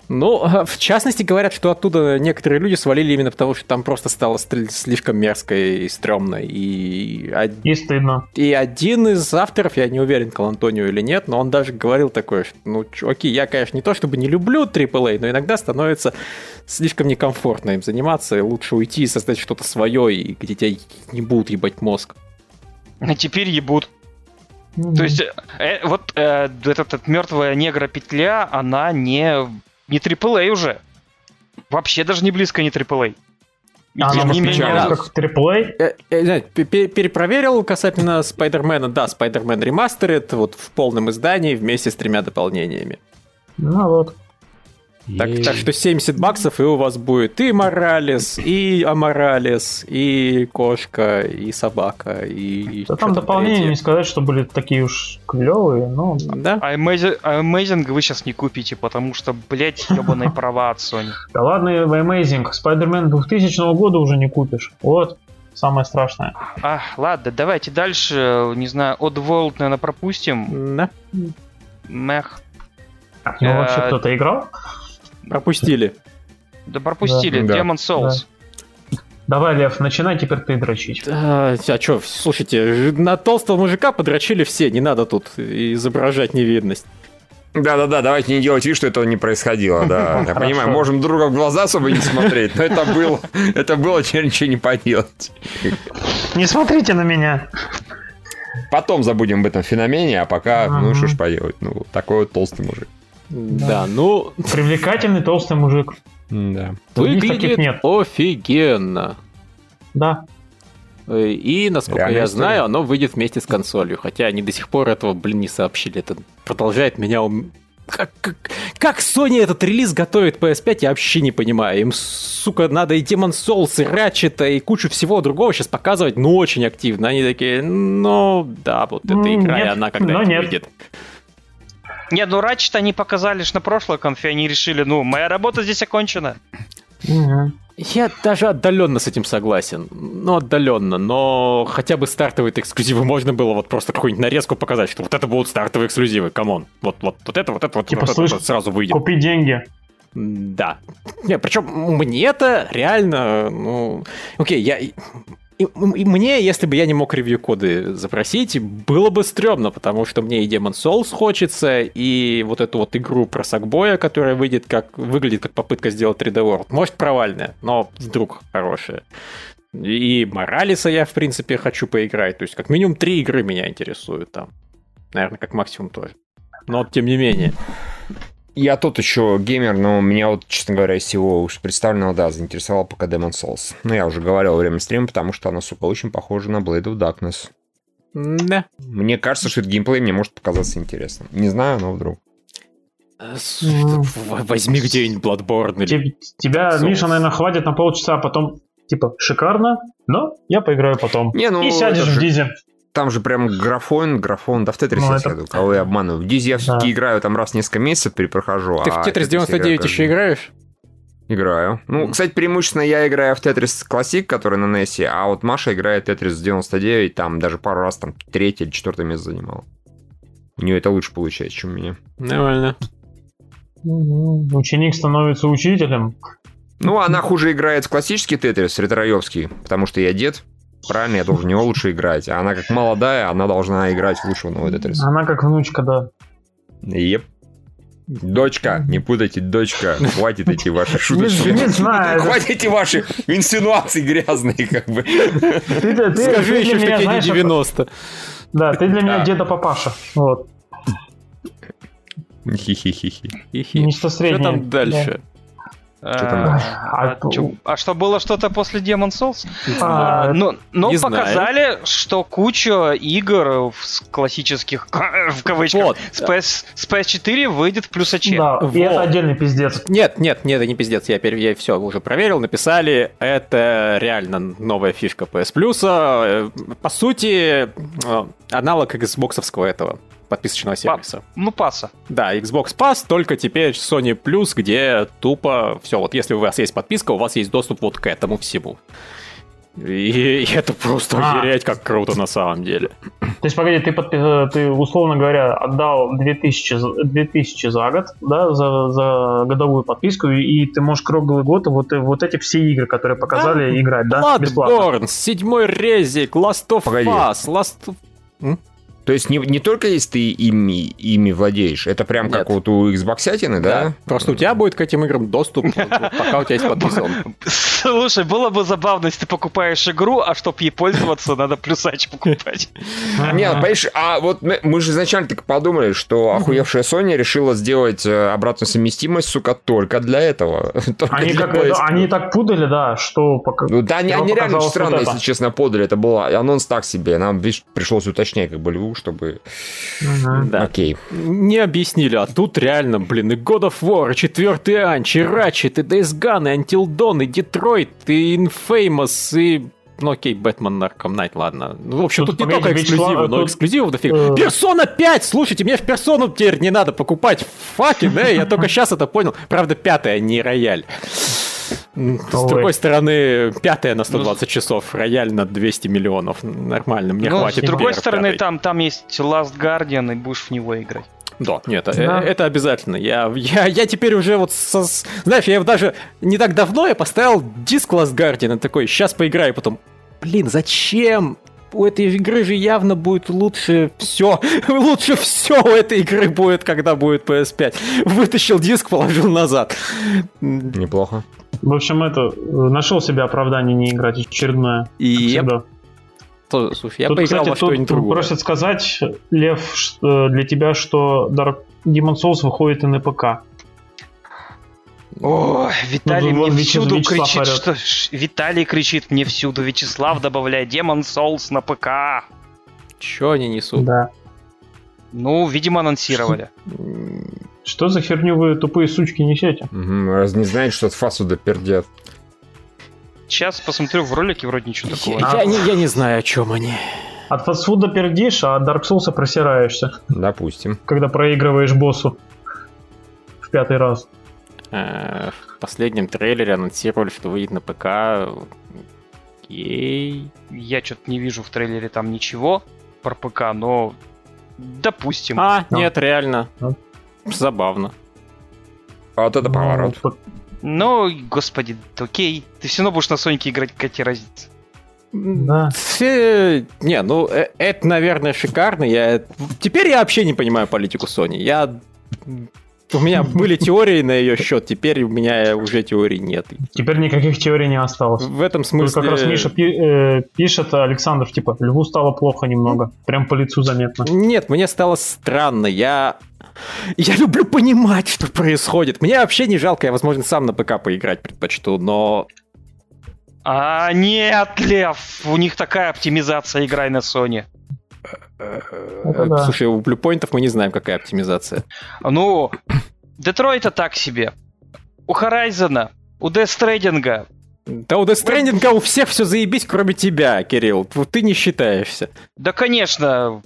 Ну, в частности, говорят, что оттуда некоторые люди свалили именно потому, что там просто стало слишком мерзко и стрёмно. И, и стыдно. И один из авторов, я не уверен, Кал Антонио или нет, но он даже говорил такое, что, ну, окей, я, конечно, не то чтобы не люблю AAA, но иногда становится слишком некомфортно им заниматься, и лучше уйти и создать что-то свое, и где тебя не будут ебать мозг. А теперь ебут. Mm-hmm. То есть, э, вот э, этот, этот мертвая негра петля, она не не AAA уже. Вообще даже не близко не AAA. И а тем не менее, как AAA? Я, я, перепроверил касательно Спайдермена. Да, Спайдермен ремастерит вот в полном издании вместе с тремя дополнениями. Ну вот. Так, так что 70 баксов, и у вас будет и Моралес, и Аморалес, и кошка, и собака, и... Да там дополнения, третье. не сказать, что были такие уж клевые, но... Да? А Amazing, а Amazing вы сейчас не купите, потому что, блядь, ебаные *laughs* права от Sony. Да ладно, Amazing, Spider-Man 2000 года уже не купишь. Вот, самое страшное. А, ладно, давайте дальше, не знаю, Oddworld, наверное, пропустим. Да. Мех. Ну, вообще кто-то играл? Пропустили. Да пропустили. Да. Demon Souls. Да. Давай, Лев, начинай теперь ты дрочить. А, а что, слушайте, на толстого мужика подрочили все, не надо тут изображать невидность. Да-да-да, давайте не делать вид, что этого не происходило, да. *laughs* Я понимаю, можем друга в глаза особо не смотреть, но это было, это было ничего не поделать. Не смотрите на меня. Потом забудем об этом феномене, а пока, ну что ж поделать, ну такой вот толстый мужик. Да. да, ну... Привлекательный толстый мужик. Да. Выглядит нет. офигенно. Да. Э, и, насколько Реально я знаю, оно выйдет вместе с консолью. Хотя они до сих пор этого, блин, не сообщили. Это продолжает меня... Как, как, как Sony этот релиз готовит PS5, я вообще не понимаю. Им, сука, надо и Demon Souls, и Ratchet, и кучу всего другого сейчас показывать, ну, очень активно. Они такие, ну, да, вот эта игра, нет, и она когда-нибудь выйдет. Нет, ну Ratchet они показали ж на прошлой конфе, они решили, ну, моя работа здесь окончена. Я даже отдаленно с этим согласен. Ну, отдаленно. Но хотя бы стартовые эксклюзивы можно было вот просто какую-нибудь нарезку показать, что вот это будут стартовые эксклюзивы. Come on. Вот, вот, вот это, вот это, вот, типа, вот слышь, это вот сразу выйдет. Купи деньги. Да. Не, причем мне это реально, ну, окей, я и, и мне, если бы я не мог ревью-коды запросить, было бы стрёмно, потому что мне и Demon Souls хочется, и вот эту вот игру про Сакбоя, которая выйдет как, выглядит как попытка сделать 3D World. Может, провальная, но вдруг хорошая. И Моралиса я, в принципе, хочу поиграть. То есть, как минимум, три игры меня интересуют там. Наверное, как максимум тоже. Но, тем не менее. Я тот еще геймер, но меня вот, честно говоря, из всего уж представленного, да, заинтересовал пока Demon Souls. Ну, я уже говорил во время стрима, потому что она, сука, очень похожа на Blade of Darkness. Да. Мне кажется, что этот геймплей мне может показаться интересным. Не знаю, но вдруг. Возьми где-нибудь Bloodborne или... Тебя, Миша, наверное, хватит на полчаса, а потом типа шикарно, но я поиграю потом. Не, ну, и сядешь в Дизе. Там же прям графон, графон, да в Тетрисе ну, это... кого я обманываю. В Дизе я все-таки да. играю там раз в несколько месяцев, перепрохожу. Ты а в Тетрис 99 еще играешь? Играю. Ну, кстати, преимущественно я играю в Тетрис Классик, который на NES, а вот Маша играет в Тетрис 99, там даже пару раз там третье или четвертое место занимал. У нее это лучше получается, чем у меня. Нормально. Ученик становится учителем. Ну, она хуже играет в классический Тетрис, ретроевский, потому что я дед. Правильно, я должен в него лучше играть. А она как молодая, она должна играть лучше в новый Тетрис. Она как внучка, да. Еп. Дочка, не путайте, дочка, хватит эти ваши шуточки. Не, знаю. Хватит эти ваши инсинуации грязные, как бы. Ты, ты, Скажи ты еще, что тебе не 90. Да, ты для меня деда папаша. Вот. Хи-хи-хи-хи. Нечто среднее. Что там дальше? Что там а, а, а что было что-то после Demon Souls? А, ну, но ну, показали, знаю. что куча игр классических, *laughs* в кавычках, вот. с, PS, с PS4 выйдет в плюс АЧ. Да, вот. и это отдельный пиздец. Нет, нет, нет, это не пиздец. Я, я все уже проверил, написали. Это реально новая фишка PS Plus. Э, по сути, э, аналог Xbox этого подписочного сервиса. Ну, паса. Да, Xbox Pass, только теперь Sony Plus, где тупо все, вот если у вас есть подписка, у вас есть доступ вот к этому всему. И *laughs* это просто А. охереть, как круто на самом деле. То есть, погоди, ты, подпи- ты, условно говоря, отдал 2000, за- 2000 за год, да, за, за годовую подписку, и, ты можешь круглый год вот, э, вот эти все игры, которые показали, играть, да, бесплатно. Bloodborne, седьмой резик, Last of Погоди. Us, Last of... То есть не, не только если ты ими, ими владеешь, это прям как Нет. вот у Xbox, да? Просто у тебя будет к этим играм доступ, пока у тебя есть подписан. Слушай, было бы забавно, если ты покупаешь игру, а чтоб ей пользоваться, надо плюсач покупать. Нет, понимаешь, а вот мы, же изначально так подумали, что охуевшая Sony решила сделать э, обратную совместимость, сука, только для этого. *laughs* Они, как, так пудали, да, что. Ну да, они, реально странно, если честно, подали. Это был анонс так себе. Нам, видишь, пришлось уточнять как бы чтобы... Да. Окей. Не объяснили, а тут реально, блин, и God of War, и четвертый Анч, и Ratchet, и Days Gone, и Until Dawn, и Detroit, и Infamous, и... Ну окей, Бэтмен Arkham Knight, ладно. Ну, в общем, Тут, тут, не только эксклюзивы, Вячеслав, но тут, эксклюзивов дофига. э, Персона 5! Слушайте, мне в Персону теперь не надо покупать. Факин, э, я только *laughs* сейчас это понял. Правда, пятая, не рояль. С Ой. другой стороны, пятая на 120 часов, рояль на 200 миллионов. Нормально, мне Ну, с хватит. другой игр стороны, пятой. там, там есть Last Guardian, и будешь в него играть. Да, нет, э, Да. это обязательно. Я, я, я теперь уже вот, со- с- знаешь, я даже не так давно я поставил диск Last Guardian и такой, сейчас поиграю, потом, блин, зачем? У этой игры же явно будет лучше все. *laughs* Лучше все у этой игры будет, когда будет PS5. Вытащил диск, положил назад. Неплохо. В общем, это, э, нашел себе оправдание не играть очередное. И то- слушай, я Тут, поиграл кстати, во что-нибудь другое. просят сказать, Лев, что- для тебя, что Dark Demon Souls выходит и на ПК. Ой, Виталий Ну, мне вон Вяче- всюду Вячеслав кричит, орёт. что... ш- Виталий кричит мне всюду, Вячеслав добавляет Demon Souls на ПК. Че они несут? Да. Ну, видимо, анонсировали. Что за херню вы тупые сучки несете? Мгм, Раз не знаете, что от фасу допердят. Сейчас посмотрю в ролике, вроде ничего такого. Я, я не, я не знаю, о чем они. От фастфуда пердишь, а от Dark Souls просираешься, Допустим. когда проигрываешь боссу в пятый раз. Э, В последнем трейлере анонсировали, что выйдет на ПК. Окей. Я что-то не вижу в трейлере там ничего про ПК, но допустим. А, Ну. нет, реально. Ну. Забавно. А вот это поворот. Ну, Ну, господи, окей. Ты все равно будешь на Сонике играть, какая тебе разница. Да. Не, ну э, это, наверное, шикарно. Я... Теперь я вообще не понимаю политику Sony. Я... У меня были теории на ее счет, теперь у меня уже теорий нет. Теперь никаких теорий не осталось. В этом Тут смысле... как раз Миша пи- э, пишет, Александр, типа, льву стало плохо немного. Прям по лицу заметно. Нет, мне стало странно. Я... Я люблю понимать, что происходит. Мне вообще не жалко, я, возможно, сам на ПК поиграть предпочту, но... А, нет, Лев, у них такая оптимизация, играй на Sony. Это да. Слушай, у блюпоинтов мы не знаем, какая оптимизация. Ну, Детройта так себе. У Horizon, у Stranding. Да у Stranding у всех все заебись, кроме тебя, Кирилл. Вот Ты не считаешься. Да, конечно,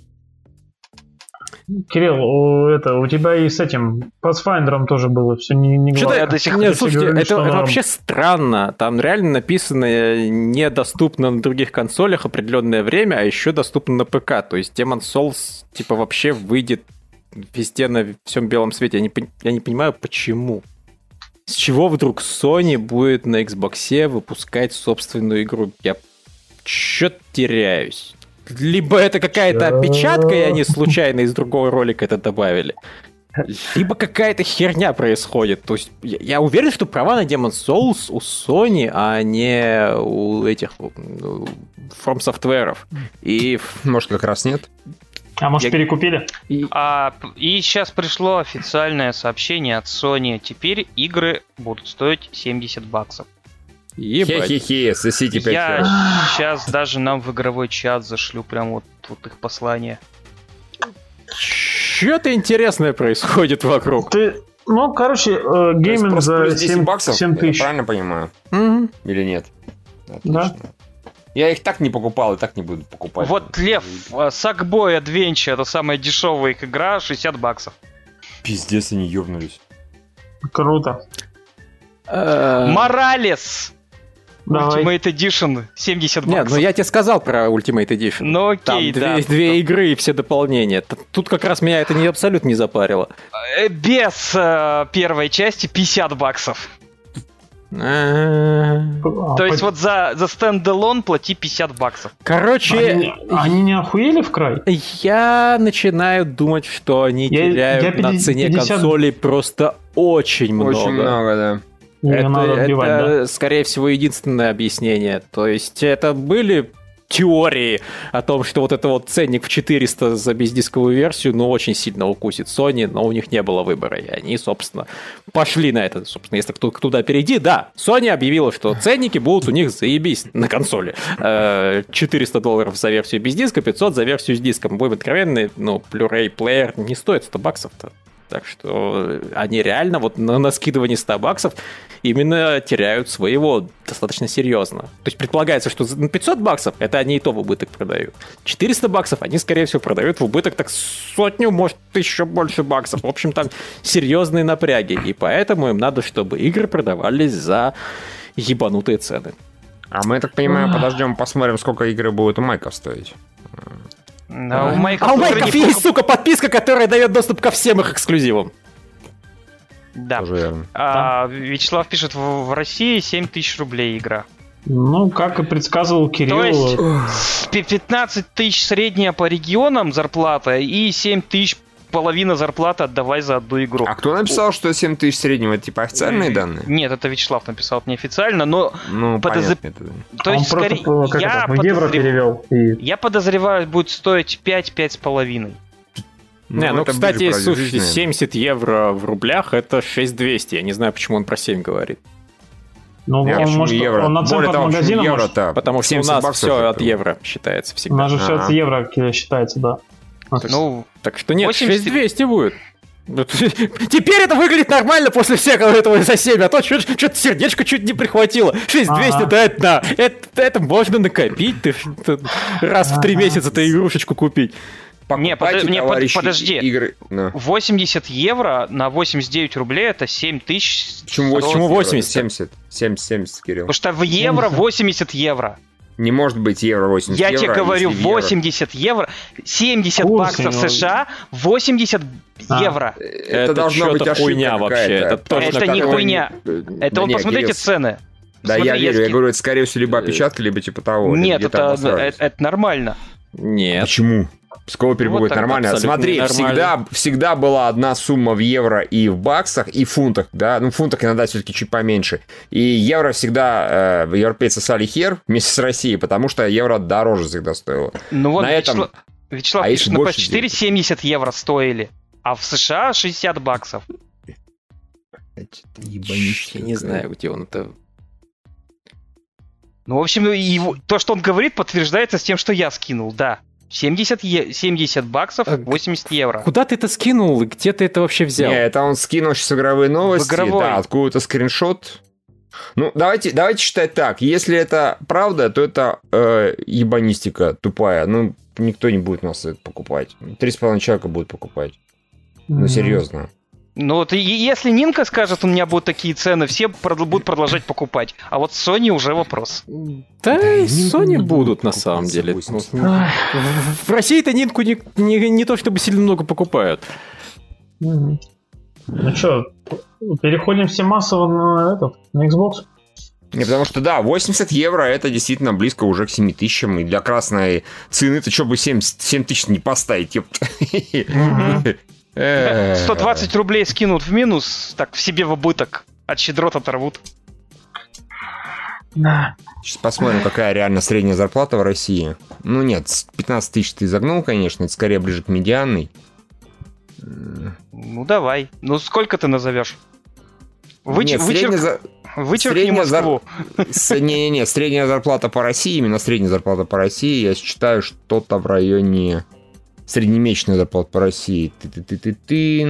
Кирилл, у, это, у тебя и с этим Pathfinder тоже было все не, не Что-то я до сих Нет, Все слушайте, говорили, это, это норм. вообще странно. Там реально написано э, недоступно на других консолях определенное время, а еще доступно на ПК. То есть Demon Souls типа вообще выйдет везде на всем белом свете. Я не, я не понимаю, почему. С чего вдруг Sony будет на Xbox выпускать собственную игру? Я чё теряюсь. Либо это какая-то опечатка, и они случайно из другого ролика это добавили. Либо какая-то херня происходит. То есть я, я уверен, что права на Demon Souls у Sony, а не у этих ну, From Software. И, Может, как раз нет? А может, я- перекупили? и- А, и сейчас пришло официальное сообщение от Sony. Теперь игры будут стоить 70 баксов. Ебать. Хе-хе-хе, сосите пять Я чаш. сейчас даже нам в игровой чат зашлю прям вот, вот их послание. Что-то интересное происходит вокруг. Ты, ну, короче, э, гейминг за плюс 10 7, баксов, 7 я тысяч. правильно понимаю? Мгм. Или нет? Да. Отлично. Я их так не покупал и так не буду покупать. Вот, Лев, э, Sackboy Adventure, это самая дешевая их игра, 60 баксов. Пиздец, они ёбнулись. Круто. Э, Моралес! Давай. Ultimate Edition 70 Нет, баксов. ну я тебе сказал про Ultimate Edition. Ну Там окей, две, да. две игры и все дополнения. Тут как раз меня это не абсолютно не запарило. Э, Без э, первой части 50 баксов. А, А, То есть по- вот за, за стендалон плати 50 баксов. Короче, Они, они не охуели в край? я начинаю думать, что они Я- теряют я на 50 цене консолей просто очень много. Очень много, да. Ее Это, надо отбивать, да? это, скорее всего, единственное объяснение. То есть это были теории о том, что вот это вот ценник в 400 за бездисковую версию, ну, очень сильно укусит Sony, но у них не было выбора, и они, собственно, пошли на это. Собственно, если кто туда перейди, да, Sony объявила, что ценники будут у них заебись на консоли. Э, 400 долларов за версию без диска, 500 за версию с диском. Будем откровенны, ну, Blu-ray плеер не стоит 100 баксов-то. Так что они реально вот на, на скидывании 100 баксов именно теряют своего достаточно серьезно. То есть предполагается, что за- на 500 баксов это они и то в убыток продают. 400 баксов они, скорее всего, продают в убыток так сотню, может, еще больше баксов. В общем, там серьезные напряги. И поэтому им надо, чтобы игры продавались за ебанутые цены. А мы, я так понимаю, подождем, посмотрим, сколько игры будут у Майков стоить. А у Майков а у Майков есть, покуп- сука, подписка, которая дает доступ ко всем их эксклюзивам. Да. Тоже. А, Вячеслав пишет, в, в России 7 тысяч рублей игра. Ну, как и предсказывал Кирилл, То есть с пи- 15 тысяч средняя по регионам зарплата и 7 тысяч половина зарплаты отдавай за одну игру. А кто написал, что 7 тысяч среднего, это типа официальные данные? Нет, это Вячеслав написал, это неофициально, но Ну, Подозр- понятно. это. то он есть просто скорее по- как я, это, евро подозрев- перевел. И я подозреваю, будет стоить 5-5 с половиной. Не, ну, кстати, слушайте, жизни. 70 евро в рублях это 6200. Я не знаю, почему он про 7 говорит. Ну, Я он может, евро? он наценку Более от того, магазина может... евро-то? Потому что у 70 нас баксов все это- от евро считается У всегда. нас же все Ага. это евро к- считается, да. Ну, Так что нет, 80 6200 будет. *laughs* Теперь это выглядит нормально после всего этого за 7, а то что-то сердечко чуть не прихватило. 6200, Ага. да, это да. Это, это можно накопить, ты, ты раз в три Ага. месяца ты игрушечку купить. Не, подо- не, под- подожди. Игры. Ну. 80 евро на 89 рублей это 7 тысяч. Почему 80? Почему евро? 80? 70. 70, 70, Кирилл. Потому что в евро 80 евро. Не может быть евро 80 Я евро, тебе говорю, если в евро. 80 евро, 70 Курсы, баксов ну. США, 80 А. евро. Это, Это должна быть ошибка хуйня вообще, это точно Это не хуйня. Это Да вот не, посмотрите Кирилл, цены. Да, я Смотри, верю, я я говорю, это скорее всего либо опечатка, либо типа того. Нет, это, это, это нормально. Нет. Почему? С какого перепуга Вот нормально? Смотри, ненормально. всегда, всегда была одна сумма в евро и в баксах, и в фунтах, да, ну в фунтах иногда все-таки чуть поменьше. И евро всегда, э, европейцы сали хер вместе с Россией, потому что евро дороже всегда стоило. Ну вот На этом- Вячеслав, Вячеслав А пишет, на больше PS4 70 евро стоили, а в США 60 баксов. Я не знаю, где он это... Ну, в общем, его, то, что он говорит, подтверждается с тем, что я скинул, да. 70, е- 70 баксов, А, 80 евро. Куда ты это скинул и где ты это вообще взял? Не, это он скинул сейчас игровые новости, игровой. да, откуда-то скриншот. Ну, давайте, давайте считать так. Если это правда, то это э, ебанистика тупая. Ну, никто не будет у нас это покупать. Три с половиной человека будут покупать. Ну, серьезно. Ну вот и если Нинка скажет, у меня будут такие цены, все прод- будут продолжать покупать. А вот Sony уже вопрос. Да и Нинку Sony будут на самом деле. 80. Ну, в- России-то Нинку не, не, не то чтобы сильно много покупают. Ну что, переходим все массово на этот, на Xbox? Не, потому что, да, 80 евро это действительно близко уже к 7 тысячам. И для красной цены ты что бы 7, 7 тысяч не поставить, ёпта. Э. 120 рублей скинут в минус, так в себе в убыток. От щедрот оторвут. Да. Сейчас посмотрим, какая реально средняя зарплата в России. Ну нет, с 15 тысяч ты загнул, конечно, это скорее ближе к медианной. Ну давай. Ну сколько ты назовешь? Выч- Нет, вычерк- средняя за- Вычеркни средняя зар- Москву. с- Не-не-не, средняя зарплата по России, именно средняя зарплата по России, я считаю, что-то в районе... Среднемесячная зарплата по России. Ты-ты-ты-ты-ты,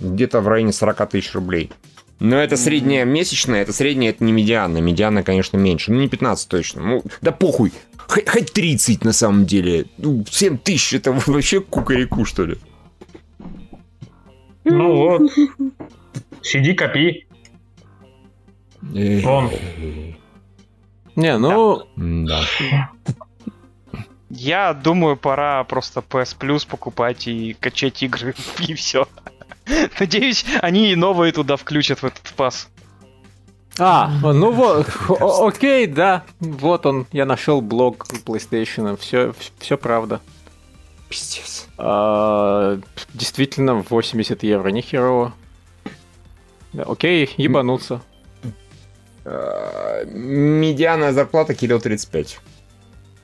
Где-то в районе 40 тысяч рублей. Но это средняя месячная, это средняя, это не медиана. Медиана, конечно, меньше. Ну, не 15 точно. Ну, да похуй. Хоть, хоть 30 на самом деле. Ну, 7 тысяч, это *laughs* вообще кукареку, что ли? Ну вот. Сиди, копи. Вон. Не, ну, Да. Я думаю, пора просто PS Plus покупать и качать игры, *laughs* и все. Надеюсь, они и новые туда включат в этот пас. А, ну вот, окей, да. Вот он, я нашел блог PlayStation. Все, все правда. Пиздец. А, действительно, 80 евро, не херово. Да, окей, ебануться. Э, Медианная зарплата Кирилл 35.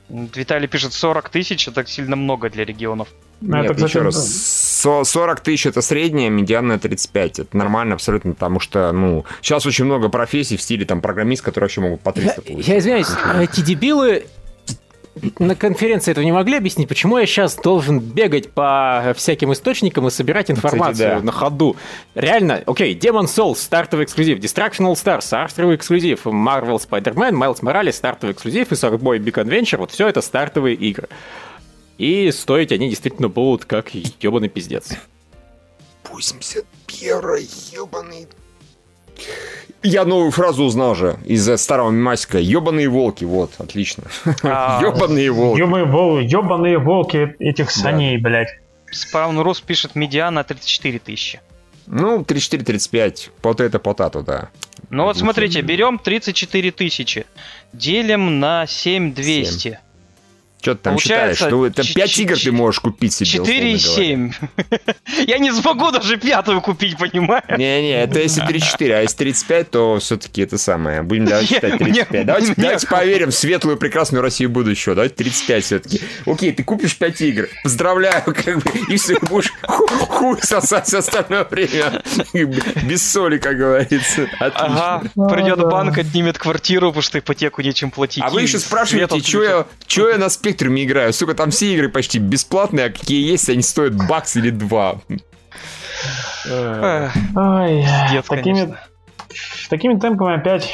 Виталий пишет 40 тысяч, это сильно много для регионов. Ну, Нет, это, кстати, еще раз. Со- 40 тысяч это средняя, медианная 35. Это нормально абсолютно, потому что, ну, сейчас очень много профессий в стиле там программист, которые вообще могут по 300 Я, получить. я извиняюсь, *laughs* эти дебилы на конференции этого не могли объяснить, почему я сейчас должен бегать по всяким источникам и собирать информацию да. на ходу. Реально, окей, Demon Souls, стартовый эксклюзив, Destruction All Stars, стартовый эксклюзив, Marvel Spider-Man, Miles Morales, стартовый эксклюзив и Sackboy Big Adventure, вот все это стартовые игры. И стоить они действительно будут как ебаный пиздец. 81 ебаный... Я новую фразу узнал же из старого мемасика. Ебаные волки, вот, отлично. А, *laughs* Ебаные волки. Ёбаные, вол- ёбаные волки этих саней, блядь. Спаун Рус пишет медиана 34 тысячи. Ну, 34-35. Вот это потату, да. Ну вот смотрите, берем 34 тысячи, делим на 7200. Что ты там Получается, считаешь? Ну, это ч- 5 ч- игр ты можешь купить себе, условно говоря. 4,7. *laughs* Я не смогу даже пятую купить, понимаешь? Не-не, это если 34, а если 35, то все-таки это самое. Будем давайте считать мне- 35. Давайте, мне- давайте поверим в светлую, прекрасную Россию будущего. Давайте 35 все-таки. Окей, ты купишь 5 игр. Поздравляю, *laughs* как бы, и все, будешь ху- хуй сосать все остальное время. Без соли, как говорится. Ага, Отлично. придет да. банк, отнимет квартиру, потому что ипотеку нечем платить. А вы и еще спрашиваете, что я, я на спектруме играю? Сука, там все игры почти бесплатные, а какие есть, они стоят бакс или два. Эх, Ай, Пиздец, такими, конечно. такими темпами опять,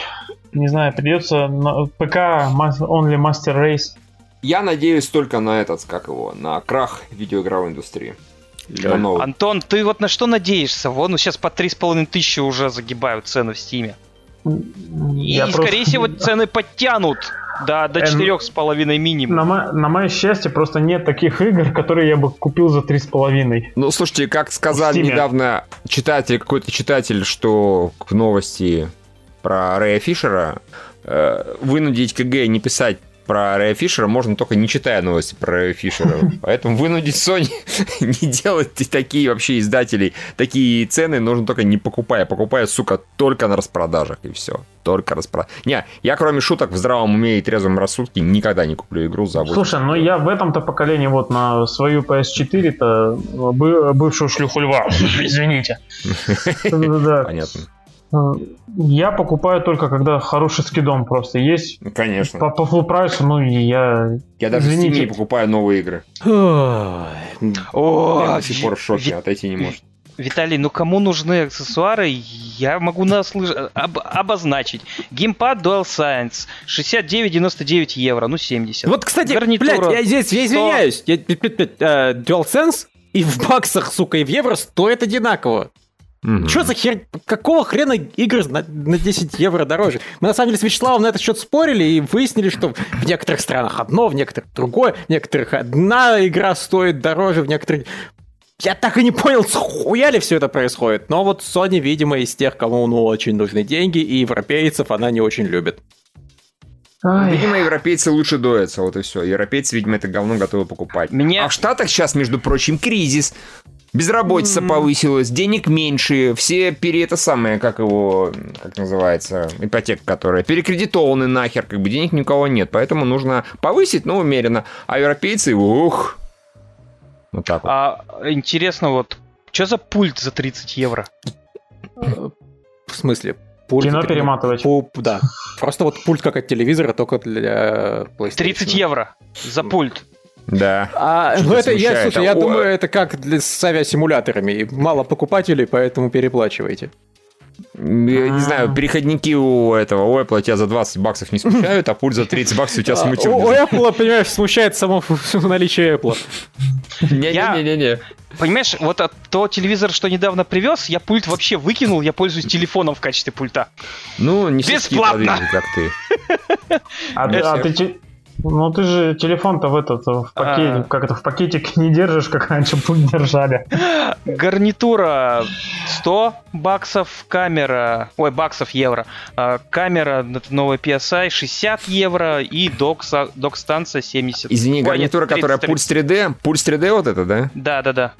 не знаю, придется на ПК Only Master Race. Я надеюсь только на этот, как его, на крах видеоигровой индустрии. Новый. Антон, ты вот на что надеешься? Вон ну, сейчас по 3,5 тысячи уже загибают цены в Стиме. И, просто- скорее всего, *laughs* цены подтянут до, до Эм, 4,5 минимум. На, мо- на мое счастье, просто нет таких игр, которые я бы купил за 3,5. Ну, слушайте, как сказал В недавно читатель, какой-то читатель, что к новости про Рэя Фишера, э, вынудить КГ не писать про Рэя Фишера можно только не читая новости про Рэя Фишера. Поэтому вынудить Sony *laughs* не делать такие вообще издателей, такие цены нужно только не покупая. Покупая, сука, только на распродажах и все. Только распродаж. Не, я кроме шуток в здравом уме и трезвом рассудке никогда не куплю игру за 8. Слушай, ну я в этом-то поколении вот на свою PS4-то бы- бывшую шлюху льва, *laughs* извините. *laughs* Понятно. Я покупаю только когда хороший скидом просто есть. Ну, Конечно. По, по full прайсу, ну и я... Я даже в Steam Извините. не покупаю новые игры. О, Я до сих пор в шоке, отойти не может. Виталий, ну кому нужны аксессуары, я могу наслыш- об- обозначить. Геймпад DualSense 69,99 евро, ну 70. Вот, кстати, Гарнитура блядь, я здесь, я 100. извиняюсь. Я, э, DualSense и в баксах, сука, и в евро стоит одинаково. Мгм. Че за хер... Какого хрена игры на, на 10 евро дороже? Мы на самом деле с Вячеславом на этот счет спорили и выяснили, что в некоторых странах одно, в некоторых другое, в некоторых одна игра стоит дороже, в некоторых... Я так и не понял, схуя ли все это происходит. Но вот Sony, видимо, из тех, кому ну, очень нужны деньги, и европейцев она не очень любит. Ай, Видимо, европейцы лучше доятся, вот и все. Европейцы, видимо, это говно готовы покупать. Меня- А в Штатах сейчас, между прочим, кризис. Безработица повысилась, денег меньше, все пере это самое, как его, как называется, ипотека, которая, перекредитованы нахер, как бы денег ни у кого нет, поэтому нужно повысить, но умеренно. А европейцы, ух, вот так вот. А интересно, вот, что за пульт за 30 евро? В смысле? Пульт кино перематывать. Пу- да. Просто вот пульт как от телевизора, только для PlayStation. 30 евро за пульт. Да. А, ну это, я, смущает. слушай, я А, о, думаю, это как для, с авиасимуляторами. Мало покупателей, поэтому переплачивайте. Я не знаю, переходники у этого, у Apple тебя за 20 баксов не смущают, а пульт за 30 баксов у тебя А, смутил. У, Apple, понимаешь, смущает само наличие Apple. Не-не-не-не. Понимаешь, вот от того телевизора, что недавно привез, я пульт вообще выкинул, я пользуюсь телефоном в качестве пульта. Ну, не Бесплатно. как *laughs* ты. А, ты- а Ну ты же телефон-то в этот в пакете, А. как это в пакетик не держишь, как раньше держали. Гарнитура 100 баксов, камера, ой, баксов, евро. А, Камера, новая PSI, 60 евро и док-са- док-станция 70. Извини, Ой, нет, гарнитура, которая 33. пульс 3D, пульс 3D вот это, да? Да, да, да.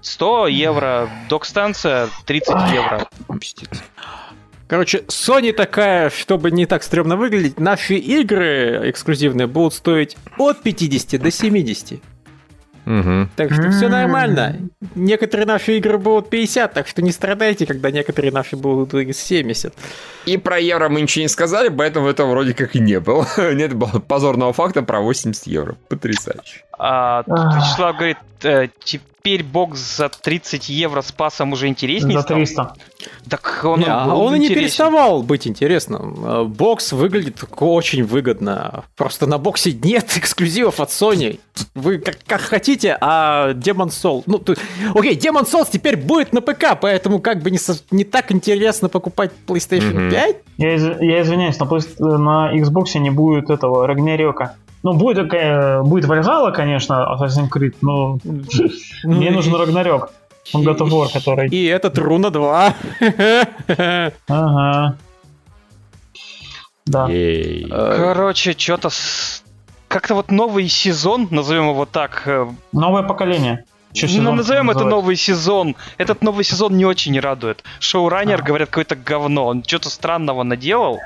100 евро, док-станция 30 евро. Пиздец. Короче, Sony такая, чтобы не так стрёмно выглядеть, наши игры эксклюзивные будут стоить от 50 до 70. Угу. Так что все нормально. Некоторые наши игры будут 50, так что не страдайте, когда некоторые наши будут 70. И про евро мы ничего не сказали, поэтому это вроде как и не было. *laughs* Нет было позорного факта про 80 евро. Потрясающе. А, тут Ах. Вячеслав говорит, э, теперь бокс за 30 евро с пасом уже интереснее За стал. 300. Так он, Не, а был он и не переставал быть интересным. Э, Бокс выглядит очень выгодно. Просто на боксе нет *laughs* эксклюзивов от Sony. Вы как, как хотите, а Demon Souls... Ну, тут- окей, Demon Souls теперь будет на ПК, поэтому как бы не, со- не так интересно покупать PlayStation Мгм. 5. Я, из- я извиняюсь, на, Play- на Xbox не будет этого Рагнарёка. Ну, будет, такая, будет Вальгала, конечно, Assassin's Creed, но мне Ну, нужен и- Рагнарёк. Он of War, который... И этот Руна 2. *laughs* Ага. Да. Э, Короче, что-то как-то вот новый сезон, назовем его так. э, Новое поколение. Ну, назовем это новый сезон. Этот новый сезон не очень радует. Шоураннер, Ага. говорят, какое-то говно. Он что-то странного наделал.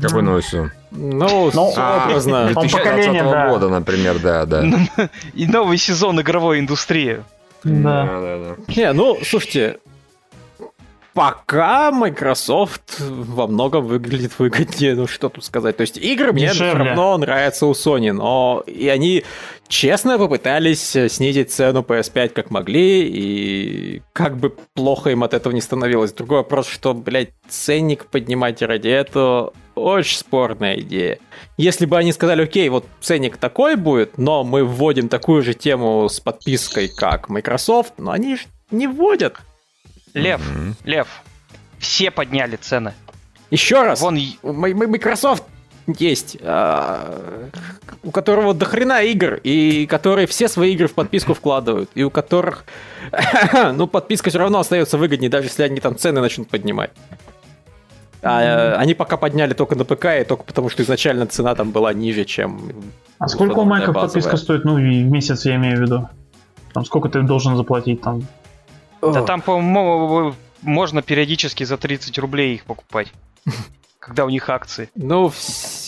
Какой новый сезон? Ну, Ну, А, образно. Он 2020 поколение, да. года, например, да, да. *laughs* И новый сезон игровой индустрии. Да. да, да. Не, ну, слушайте, пока Microsoft во многом выглядит выгоднее, ну что тут сказать. То есть игры мне все равно нравятся у Sony, но и они честно попытались снизить цену PS5 как могли, и как бы плохо им от этого не становилось. Другой вопрос, что, блядь, ценник поднимать ради этого очень спорная идея. Если бы они сказали, окей, вот ценник такой будет, но мы вводим такую же тему с подпиской, как Microsoft, но они же не вводят. Лев, Мгм. Лев, все подняли цены. Еще раз, Вон Microsoft есть, а, у которого до хрена игр, и которые все свои игры в подписку вкладывают, и у которых, *coughs* ну, подписка все равно остается выгоднее, даже если они там цены начнут поднимать. А, э, они пока подняли только на ПК, и только потому, что изначально цена там была ниже, чем... А сколько у Майка подписка стоит? Ну, в месяц я имею в виду. Там сколько ты должен заплатить там? Да там, по-моему, можно периодически за 30 рублей их покупать. *laughs* Когда у них акции. Ну,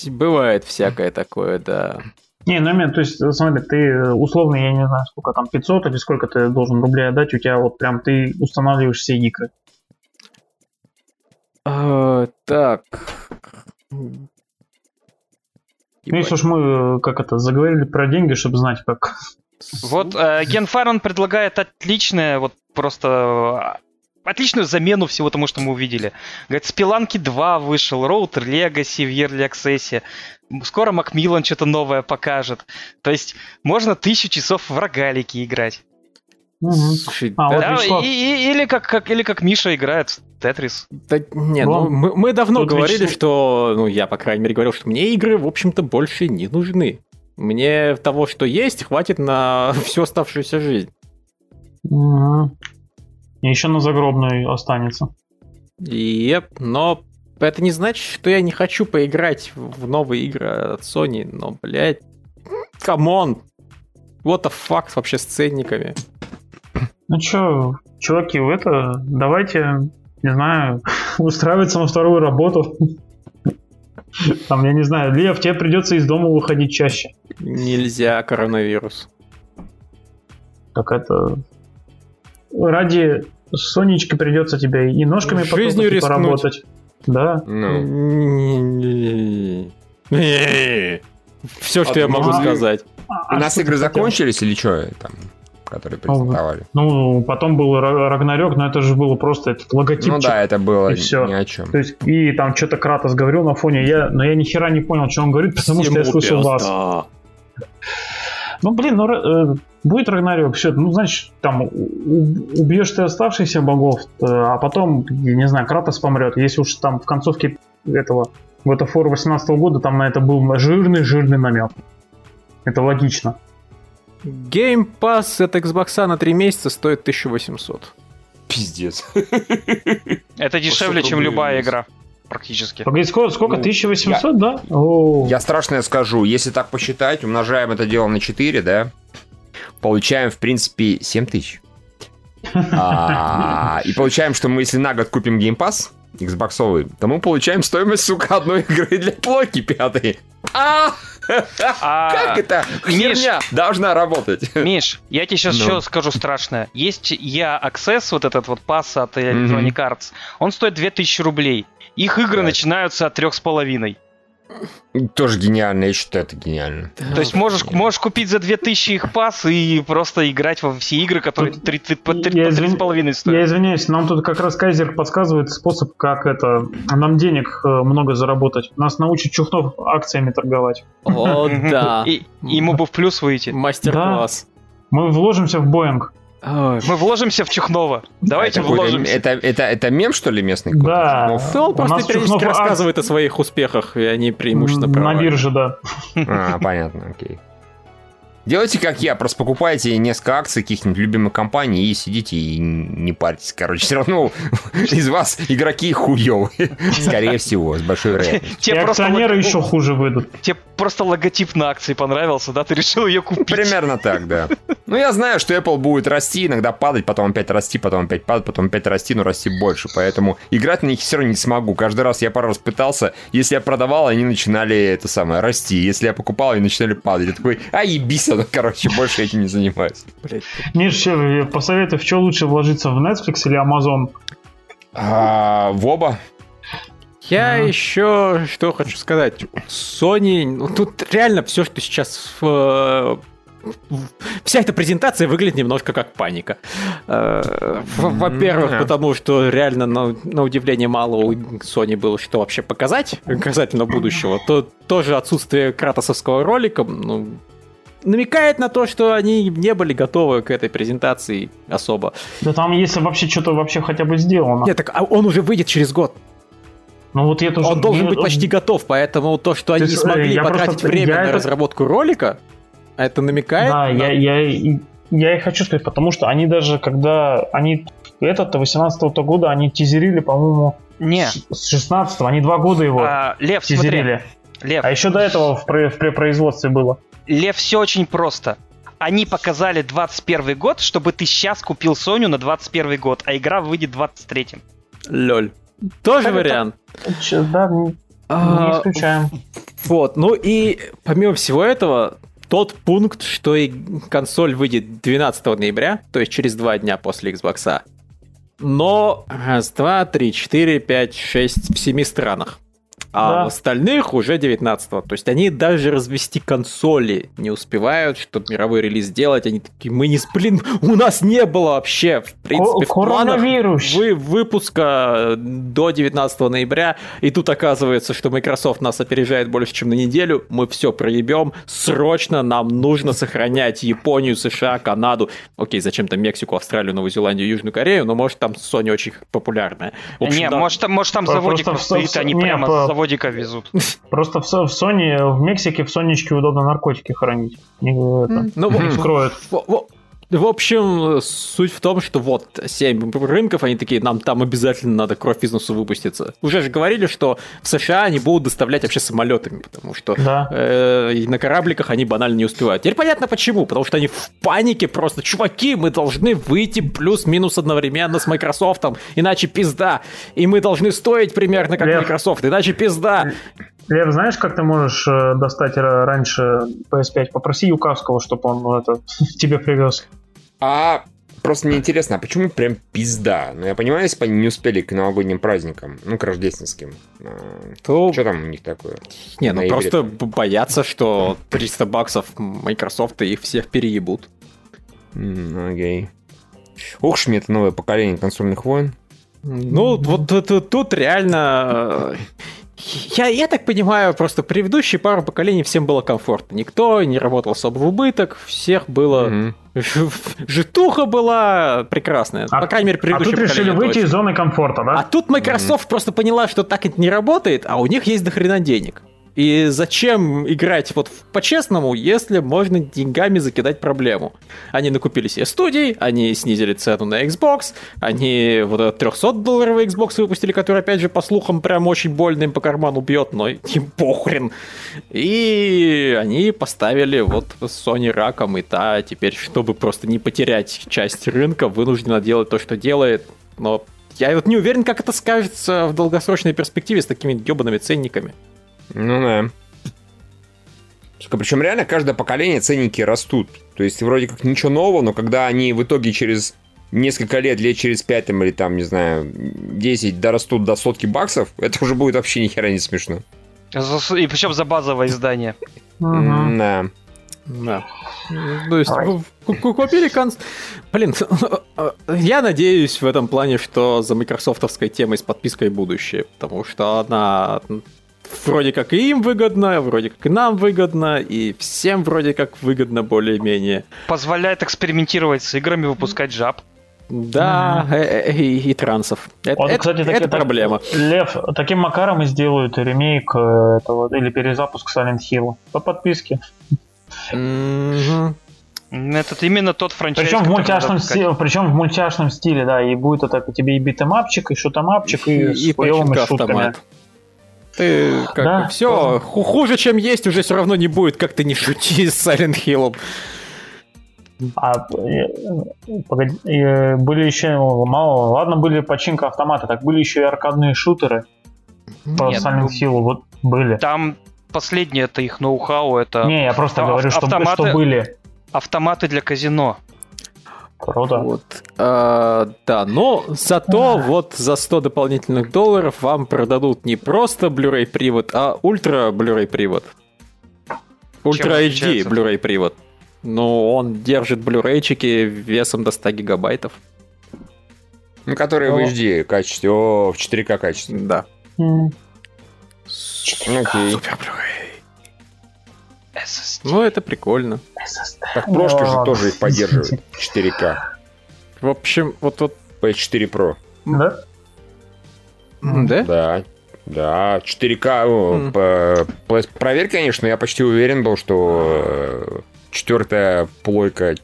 бывает всякое такое, да. Не, ну, именно, то есть, смотри, ты условно, я не знаю, сколько там, 500 или сколько ты должен рублей отдать, у тебя вот прям ты устанавливаешь все игры. А, Так. Ну, если уж мы, как это, заговорили про деньги, чтобы знать, как... Вот э, Ген Фарман предлагает отличное, вот просто э, отличную замену всего тому, что мы увидели. Говорит, Спиланки 2 вышел, Роутер Legacy в Yearly Access. Скоро Макмиллан что-то новое покажет. То есть можно тысячу часов в рогалики играть. Слушай, А, да- вот и- и- или, как, как, или как Миша играет в Тетрис. Да, не, ну, мы, мы давно тут говорили, Вячеслав- что, ну, я, по крайней мере, говорил, что мне игры, в общем-то, больше не нужны. Мне того, что есть, хватит на *laughs* всю оставшуюся жизнь. Мгм. И еще на загробную останется. Yep, но это не значит, что я не хочу поиграть в новые игры от Sony, но, блядь, come on! What the fuck вообще с ценниками? Ну чё, чуваки, вы это, давайте, не знаю, *laughs* устраиваться на вторую работу. *laughs* Там, я не знаю, Лев, тебе придется из дома выходить чаще. Нельзя, коронавирус. Так это... Ради Сонечки придется тебе и ножками Жизнью потопать, поработать. Да. Ну, Все, что А я могу сказать. у нас игры закончились или что там, которые презентовали? Ну, потом был Ра- Рагнарёк, но это же было просто этот логотипчик. Ну да, это было и всё. ни о чем. То есть, и там что-то Кратос говорил на фоне, я, но я ни хера не понял, что он говорит, потому что я слышал вас. Ну, блин, ну, э, будет Рагнарёк, все, ну, значит, там, убьешь ты оставшихся богов, э, а потом, я не знаю, Кратос помрет. Если уж там в концовке этого God of War 18 года, там на это был жирный-жирный намек. Это логично. Game Pass от Xbox на 3 месяца стоит 1800. Пиздец. Это дешевле, чем любая игра. Практически. Погоди, сколько? сколько? Ну, 1800, да? О, Я страшное скажу, если так посчитать, умножаем это дело на 4, да, получаем, в принципе, 7 тысяч. А, И получаем, что мы, если на год купим Pass, Xboxовый, то мы получаем стоимость, сука, одной игры для плойки пятой. А, А, как это Миш. херня должна работать? Миш, я тебе сейчас Ну. еще скажу страшное. Есть я Access, вот этот вот пас от Electronic Arts, он стоит 2000 рублей. Их игры Так. начинаются от трех с половиной. Тоже гениально, я считаю, это гениально. То есть можешь, можешь купить за 2000 их пас и просто играть во все игры, которые Тут 30 по я 3 извин- с половиной Я стоят. извиняюсь, нам тут как раз Кайзер подсказывает способ, как это нам денег э, много заработать. Нас научит Чухнов акциями торговать. О, да. И, и ему бы в плюс выйти. Мастер-класс. Мы вложимся в Боинг. Ой, Мы вложимся в Чухнова. Давайте это, вложимся. это, это, это мем, что ли, местный? Да. какой-то? Да он У просто периодически рассказывает о своих успехах, и они преимущественно На проваливаются. бирже, да. А, понятно, окей. Делайте как я, просто покупайте несколько акций каких-нибудь любимых компаний и сидите и не парьтесь. Короче, все равно *laughs* из вас игроки хуёвые. *laughs* Скорее всего, с большой вероятностью. Просто, акционеры еще хуже выйдут. тебе просто логотип на акции понравился, да? Ты решил ее купить. Примерно так, да. Ну, я знаю, что Apple будет расти, иногда падать, потом опять расти, потом опять падать, потом опять расти, но расти больше. Поэтому играть на них все равно не смогу. Каждый раз я пару раз пытался. Если я продавал, они начинали это самое расти. Если я покупал, они начинали падать. Я такой, а ебись, оно, короче, больше этим не занимаюсь. Блядь. Миш, чё, посоветуй, в что лучше вложиться, в Netflix или Amazon? А, в оба. Я Ага. еще что хочу сказать. Sony, ну, тут реально все, что сейчас в- в- Вся эта презентация выглядит немножко как паника. Э, Во-первых, потому что реально на, на удивление мало у Sony было что вообще показать касательно будущего. То тоже отсутствие кратосовского ролика ну, намекает на то, что они не были готовы к этой презентации особо. Да там, если вообще что-то вообще хотя бы сделано. Нет, так а он уже выйдет через год. Ну вот я тоже... Он должен быть почти готов, поэтому то, что они есть, не э, смогли я потратить просто- время я на это- разработку ролика, это намекает. Да, на- я, я, и- я и хочу сказать, потому что они даже, когда они этот 18 года, они тизерили, по-моему, Не. с с 16 они два года его А, Лев, смотри. тизерили. Лев, А еще до этого в, пре- в препроизводстве было. Лев, все очень просто. Они показали 21 год, чтобы ты сейчас купил Соню на 21 год, а игра выйдет в 23 Лёль. Тоже Так это- вариант. Че, Да, не А, исключаем. Вот, ну и помимо всего этого, тот пункт, что и консоль выйдет 12 ноября, то есть через два дня после Xbox. Но раз, два, три, четыре, пять, шесть в семи странах. А Да. в остальных уже 19 То есть они даже развести консоли не успевают, чтобы мировой релиз сделать. Они такие, мы не... с- Блин, у нас не было вообще, в принципе, в планах коронавирус. вы, выпуска до 19 ноября, и тут оказывается, что Microsoft нас опережает больше, чем на неделю, мы все проебем, срочно нам нужно сохранять Японию, США, Канаду, окей, зачем-то Мексику, Австралию, Новую Зеландию, Южную Корею, но может там Sony очень популярная. В общем, не, да. может, там, может там заводик просто стоит, они не, прямо по- заводика везут. Просто в, Со- в Sony, в Мексике, в Сонечке удобно наркотики хранить. Не, это, Ну, не вскроют. В- общем, суть в том, что вот 7 рынков, они такие, нам там обязательно надо кровь бизнесу выпуститься. Уже же говорили, что в США они будут доставлять вообще самолетами, потому что Да. э, и на корабликах они банально не успевают. Теперь понятно почему, потому что они в панике просто, чуваки, мы должны выйти плюс-минус одновременно с Microsoft, иначе пизда. И мы должны стоить примерно как Лев. Microsoft, иначе пизда. Лев, знаешь, как ты можешь э, достать ра- раньше PS5? Попроси Юкавского, чтобы он ну, это *laughs* тебе привез. А просто мне интересно, а почему прям пизда? Ну, я понимаю, если бы они не успели к новогодним праздникам, ну, к рождественским. То Что там у них такое? Не, ну просто боятся, что 300 баксов Microsoft их всех переебут. Окей. Ух ж мне это новое поколение консольных войн. Ну, вот тут, тут- тут реально... Я, я так понимаю, просто предыдущие пару поколений всем было комфортно. Никто не работал особо в убыток, всех было... Мгм. *laughs* Житуха была прекрасная. А- По крайней мере, А предыдущее тут решили выйти точно. из зоны комфорта, А да? тут Microsoft просто поняла, что так это не работает, а у них есть дохрена денег. И зачем играть вот по-честному, если можно деньгами закидать проблему? Они накупили себе студий, они снизили цену на Xbox, они вот этот 300-долларовый Xbox выпустили, который, опять же, по слухам, прям очень больно им по карману бьет, но *laughs* им похрен. И они поставили вот Sony раком, и та теперь, чтобы просто не потерять часть рынка, вынуждена делать то, что делает. Но я вот не уверен, как это скажется в долгосрочной перспективе с такими ебаными ценниками. Ну да. Причем реально каждое поколение ценники растут. То есть вроде как ничего нового, но когда они в итоге через несколько лет, лет через 5 там, или там, не знаю, 10 дорастут до сотки баксов, *laughs* это уже будет вообще ни хера не смешно. За- И причем за базовое издание. Да. Да. То есть купили конс... Блин, *laughs* я надеюсь в этом плане, что за майкрософтовской темой с подпиской будущее, потому что она вроде как и им выгодна, вроде как и нам выгодна, и всем вроде как выгодно более-менее. Позволяет экспериментировать с играми, выпускать жаб. Да, э, э, и, и трансов. Это, Вот, это- кстати, это таки- так- проблема. Лев, таким макаром и сделают ремейк э, этого, или перезапуск Silent Hill по подписке. Мгм. Это именно тот франчайз, Причем в мультяшном стиле, причем в мультяшном стиле, да, и будет это тебе и битэмапчик, и шутэмапчик, и, и с хуёвыми пачка шутками. автомат. Ты как Да, все хуже, чем есть, уже все равно не будет, как ты не шути с Silent Hill. А э, погоди, э, были еще мало, ладно, были починка автомата, так были еще и аркадные шутеры по Нет, Silent ну, Hill, вот были. Там последнее это их ноу-хау, это Не, я просто ав- говорю, что, автоматы- что были. автоматы для казино. Круто. Вот. А, да, но зато вот за 100 дополнительных долларов вам продадут не просто Blu-ray привод, а ультра Blu-ray привод. Ультра HD? Blu-ray привод. Ну, он держит Blu-rayчики весом до 100 гигабайтов. Ну, которые в О. HD качестве, о, в 4К качестве. Да. Ну, окей. Супер Blu-ray. SSD. Ну, это прикольно. Так прошка же тоже их поддерживает. 4К. В общем, вот вот. PS4 Pro. Да? Да? Да. Да, 4К. о, Мгм. по- по- Проверь, конечно, я почти уверен был, что э, четвертая плойка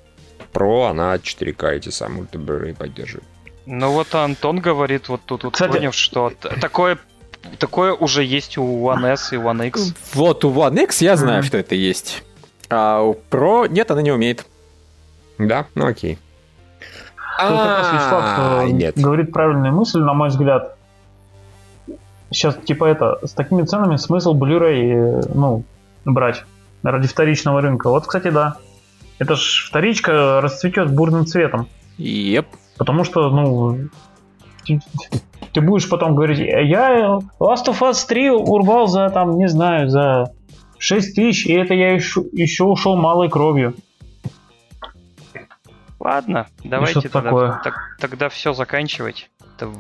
Pro, она 4К эти самые ультра поддерживает. Ну вот Антон говорит, вот тут вот Кстати- поняв, что такое, такое уже есть у One S и One X. Вот у One X я знаю, Мгм. что это есть. А у Pro нет, она не умеет. Да? Ну окей. Как раз Вячеслав А, э, нет. говорит правильную мысль, на мой взгляд. Сейчас, типа, это, с такими ценами смысл Blu-ray, э, ну, брать ради вторичного рынка. Вот, кстати, да. Это ж вторичка расцветет бурным цветом. Еп. Потому что, ну, ты, будешь потом говорить, я Last of Us 3 урвал за, там, не знаю, за 6 тысяч, и это я еще, еще ушел малой кровью. Ладно, давайте тогда, такое. так- тогда все заканчивать. Это,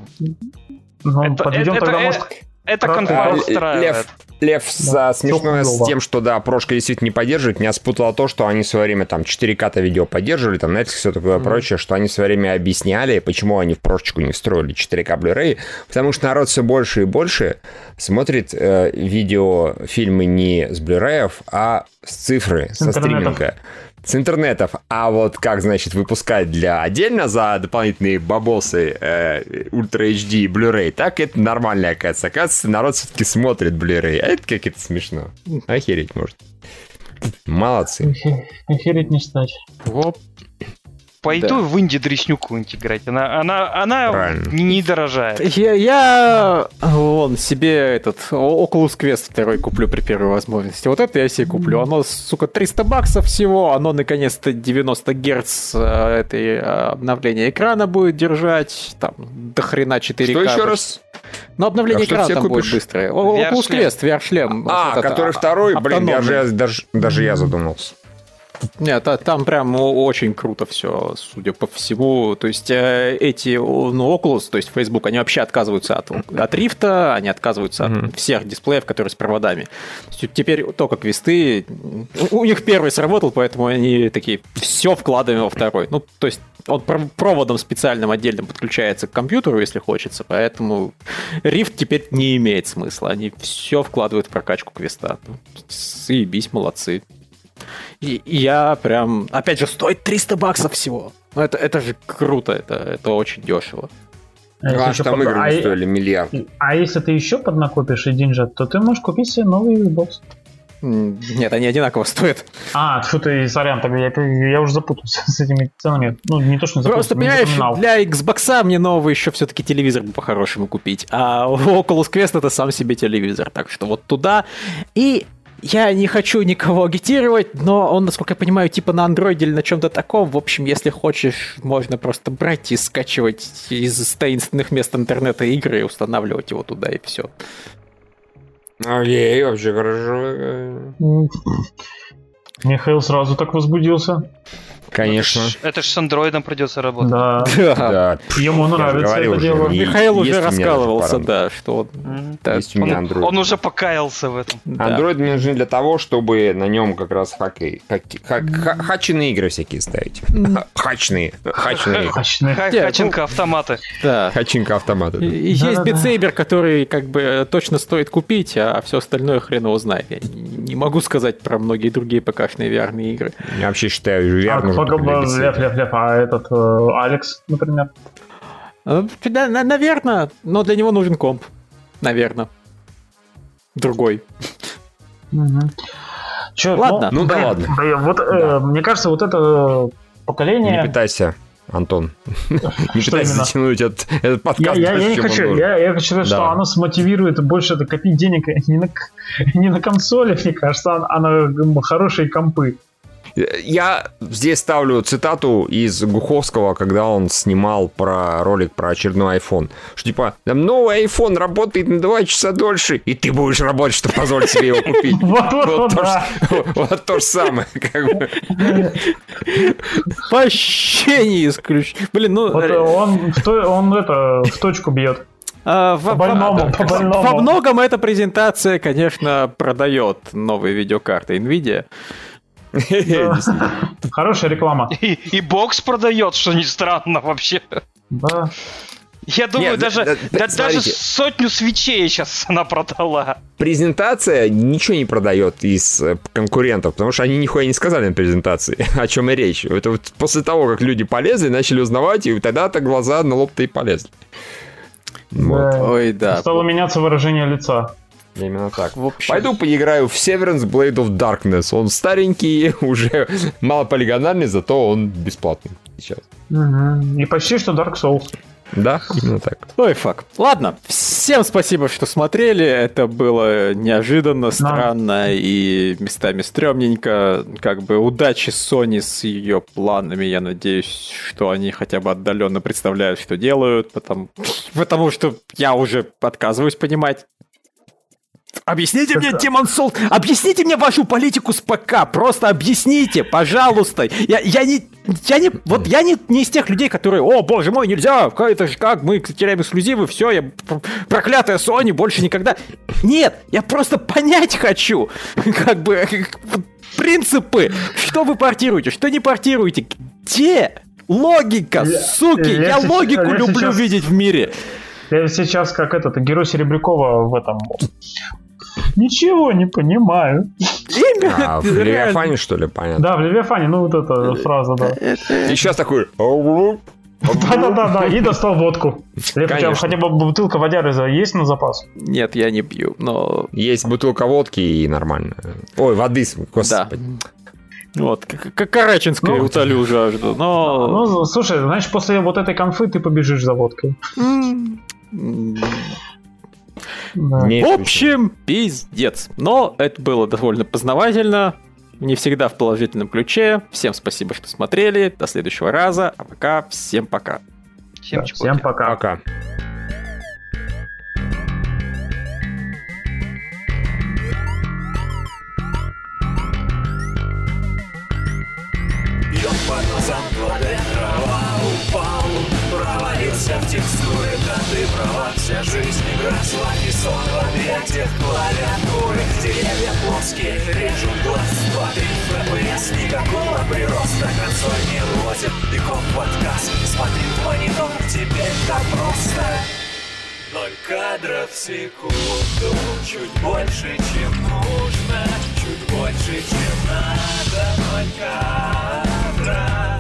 Ну, Это- подведем это- тогда, это- может, это конфа устраивает. Лев, Лев Да. за смешное Всё с тем, что да, прошка действительно не поддерживает, меня спутало то, что они в свое время там 4К-то видео поддерживали, там Netflix все такое прочее, что они в свое время объясняли, почему они в прошечку не встроили 4К Blu-ray, потому что народ все больше и больше смотрит э, видео, фильмы не с Blu-ray, а с цифры, С со интернетов. стриминга. С интернетов. А вот как, значит, выпускать для отдельно за дополнительные бабосы э, Ультра HD и Blu-ray, так это нормально, оказывается. Оказывается, народ все-таки смотрит Blu-ray. А это как это смешно. Охереть может. Молодцы. охереть не стать. Оп. Пойду Да. в инди дреснюку играть. Она, она, она Правильно. не, дорожает. Я, я вон себе этот Oculus Quest второй куплю при первой возможности. Вот это я себе куплю. Оно, сука, 300 баксов всего. Оно наконец-то 90 герц э, этой э, обновления экрана будет держать. Там до хрена 4К. Что еще раз? Но обновление А экрана там себе будет купишь? быстрое. Oculus VR-шлем. Quest, VR-шлем. А, который а, второй, блин, автономный. даже, я- даже, даже я задумался. Нет, там прям очень круто все, судя по всему. То есть э, эти, ну, Oculus, то есть Facebook, они вообще отказываются от, от рифта, они отказываются mm-hmm. от всех дисплеев, которые с проводами. теперь только квесты, у них первый сработал, поэтому они такие, все вкладываем во второй. Ну, то есть он проводом специальным отдельным подключается к компьютеру, если хочется, поэтому рифт теперь не имеет смысла. Они все вкладывают в прокачку квеста. Ну, молодцы. И, и я прям... Опять же, стоит 300 баксов всего. Ну, это, это же круто, это, это очень дешево. А, а там под... игры а, стоили миллиард. А если ты еще поднакопишь и деньжат, то ты можешь купить себе новый Xbox. Нет, они одинаково стоят. А, что ты, сорян, тогда я, я уже запутался *laughs* с этими ценами. Ну, не то, что запутался, Просто, понимаешь, для Xbox мне новый еще все-таки телевизор по-хорошему купить, а *laughs* Oculus Quest это сам себе телевизор, так что вот туда. И я не хочу никого агитировать, но он, насколько я понимаю, типа на андроиде или на чем-то таком. В общем, если хочешь, можно просто брать и скачивать из таинственных мест интернета игры и устанавливать его туда, и все. Окей, вообще хорошо. Михаил сразу так возбудился. Конечно. Это ж с андроидом придется работать. *laughs* Да. да. Ему нравится это дело. Михаил уже раскалывался, да, что он... Есть у меня Android. Он уже покаялся в этом. Android мне нужен для того, чтобы на нем как раз хаки, хаченые игры всякие ставить. Хачные. Хачные. *laughs* Хаченка автоматы. Да. Хачинка автоматы. Есть битсейбер, который как бы точно стоит купить, а все остальное хрен его знает. Не могу сказать про многие другие ПК-шные VR игры. Я вообще считаю, VR нужен Ляп, ляп, ляп, а этот э, Алекс, например? Э, да, наверное, но для него нужен комп. Наверное. Другой. Угу. Че, ладно. Ну, ну да ладно. Блин, вот, э, да. Э, мне кажется, вот это поколение... Не пытайся. Антон, *laughs* не пытайся затянуть этот, этот подкаст. Я, я, я не хочу, я, я сказать, да. что оно смотивирует больше копить денег *laughs* не на, не на консоли, мне кажется, а, а на хорошие компы. Я здесь ставлю цитату из Гуховского, когда он снимал про ролик про очередной iPhone. Что типа, там новый iPhone работает на 2 часа дольше, и ты будешь работать, чтобы позволить себе его купить. *laughs* *laughs* Вот то же самое. *laughs* Вообще не исключ. Блин, ну... Он это в точку бьет. А, по больному, по больному. Во многом эта презентация, конечно, продает новые видеокарты NVIDIA. Хорошая реклама. И, бокс продает, что не странно вообще. Да. Я думаю, Нет, даже, да, да, даже сотню свечей сейчас она продала. Презентация ничего не продает из э, конкурентов, потому что они нихуя не сказали на презентации, *laughs* о чем и речь. Это вот после того, как люди полезли, начали узнавать, и тогда-то глаза на лоб-то и полезли. Вот. Ой, да. Стало меняться выражение лица. Именно так. В общем... Пойду поиграю в Severance Blade of Darkness. Он старенький, *laughs* уже малополигональный, зато он бесплатный сейчас. Угу. И почти что Dark Souls. Да, именно так. Ой, фак. Ладно, всем спасибо, что смотрели. Это было неожиданно, странно да. и местами стрёмненько. Как бы удачи Sony с ее планами. Я надеюсь, что они хотя бы отдаленно представляют, что делают, потому, *laughs* потому что я уже отказываюсь понимать, Объясните мне, Демон Сол, объясните мне вашу политику с ПК, просто объясните, пожалуйста. Я, я не, я не, вот я не, не из тех людей, которые, о, боже мой, нельзя, это же как, мы теряем эксклюзивы, все, я проклятая Sony, больше никогда. Нет, я просто понять хочу, *laughs* как бы, принципы, что вы портируете, что не портируете, где логика, суки, я, я логику я люблю сейчас... видеть в мире. Я сейчас как этот герой Серебрякова в этом Ничего не понимаю. А, в Левиафане, что ли, понятно? Да, в Левиафане, ну вот эта фраза, да. И сейчас такой... Да-да-да, и достал водку. Хотя бы бутылка водяры есть на запас? Нет, я не пью, но... Есть бутылка водки и нормально. Ой, воды, господи. Вот, как Караченская ну, утолю жажду, но... Ну, слушай, значит, после вот этой конфы ты побежишь за водкой. В общем, пиздец. Но это было довольно познавательно. Не всегда в положительном ключе. Всем спасибо, что смотрели. До следующего раза. А пока всем пока. Всем, да, всем пока. Пока. Сон в объятиях клавиатуры Деревья плоские, режут глаз 2-3 FPS, никакого прироста Консоль не лозит, и комп-подкаст Смотри в монитор, теперь так просто. Ноль кадров в секунду Чуть больше, чем нужно. Чуть больше, чем надо Ноль кадров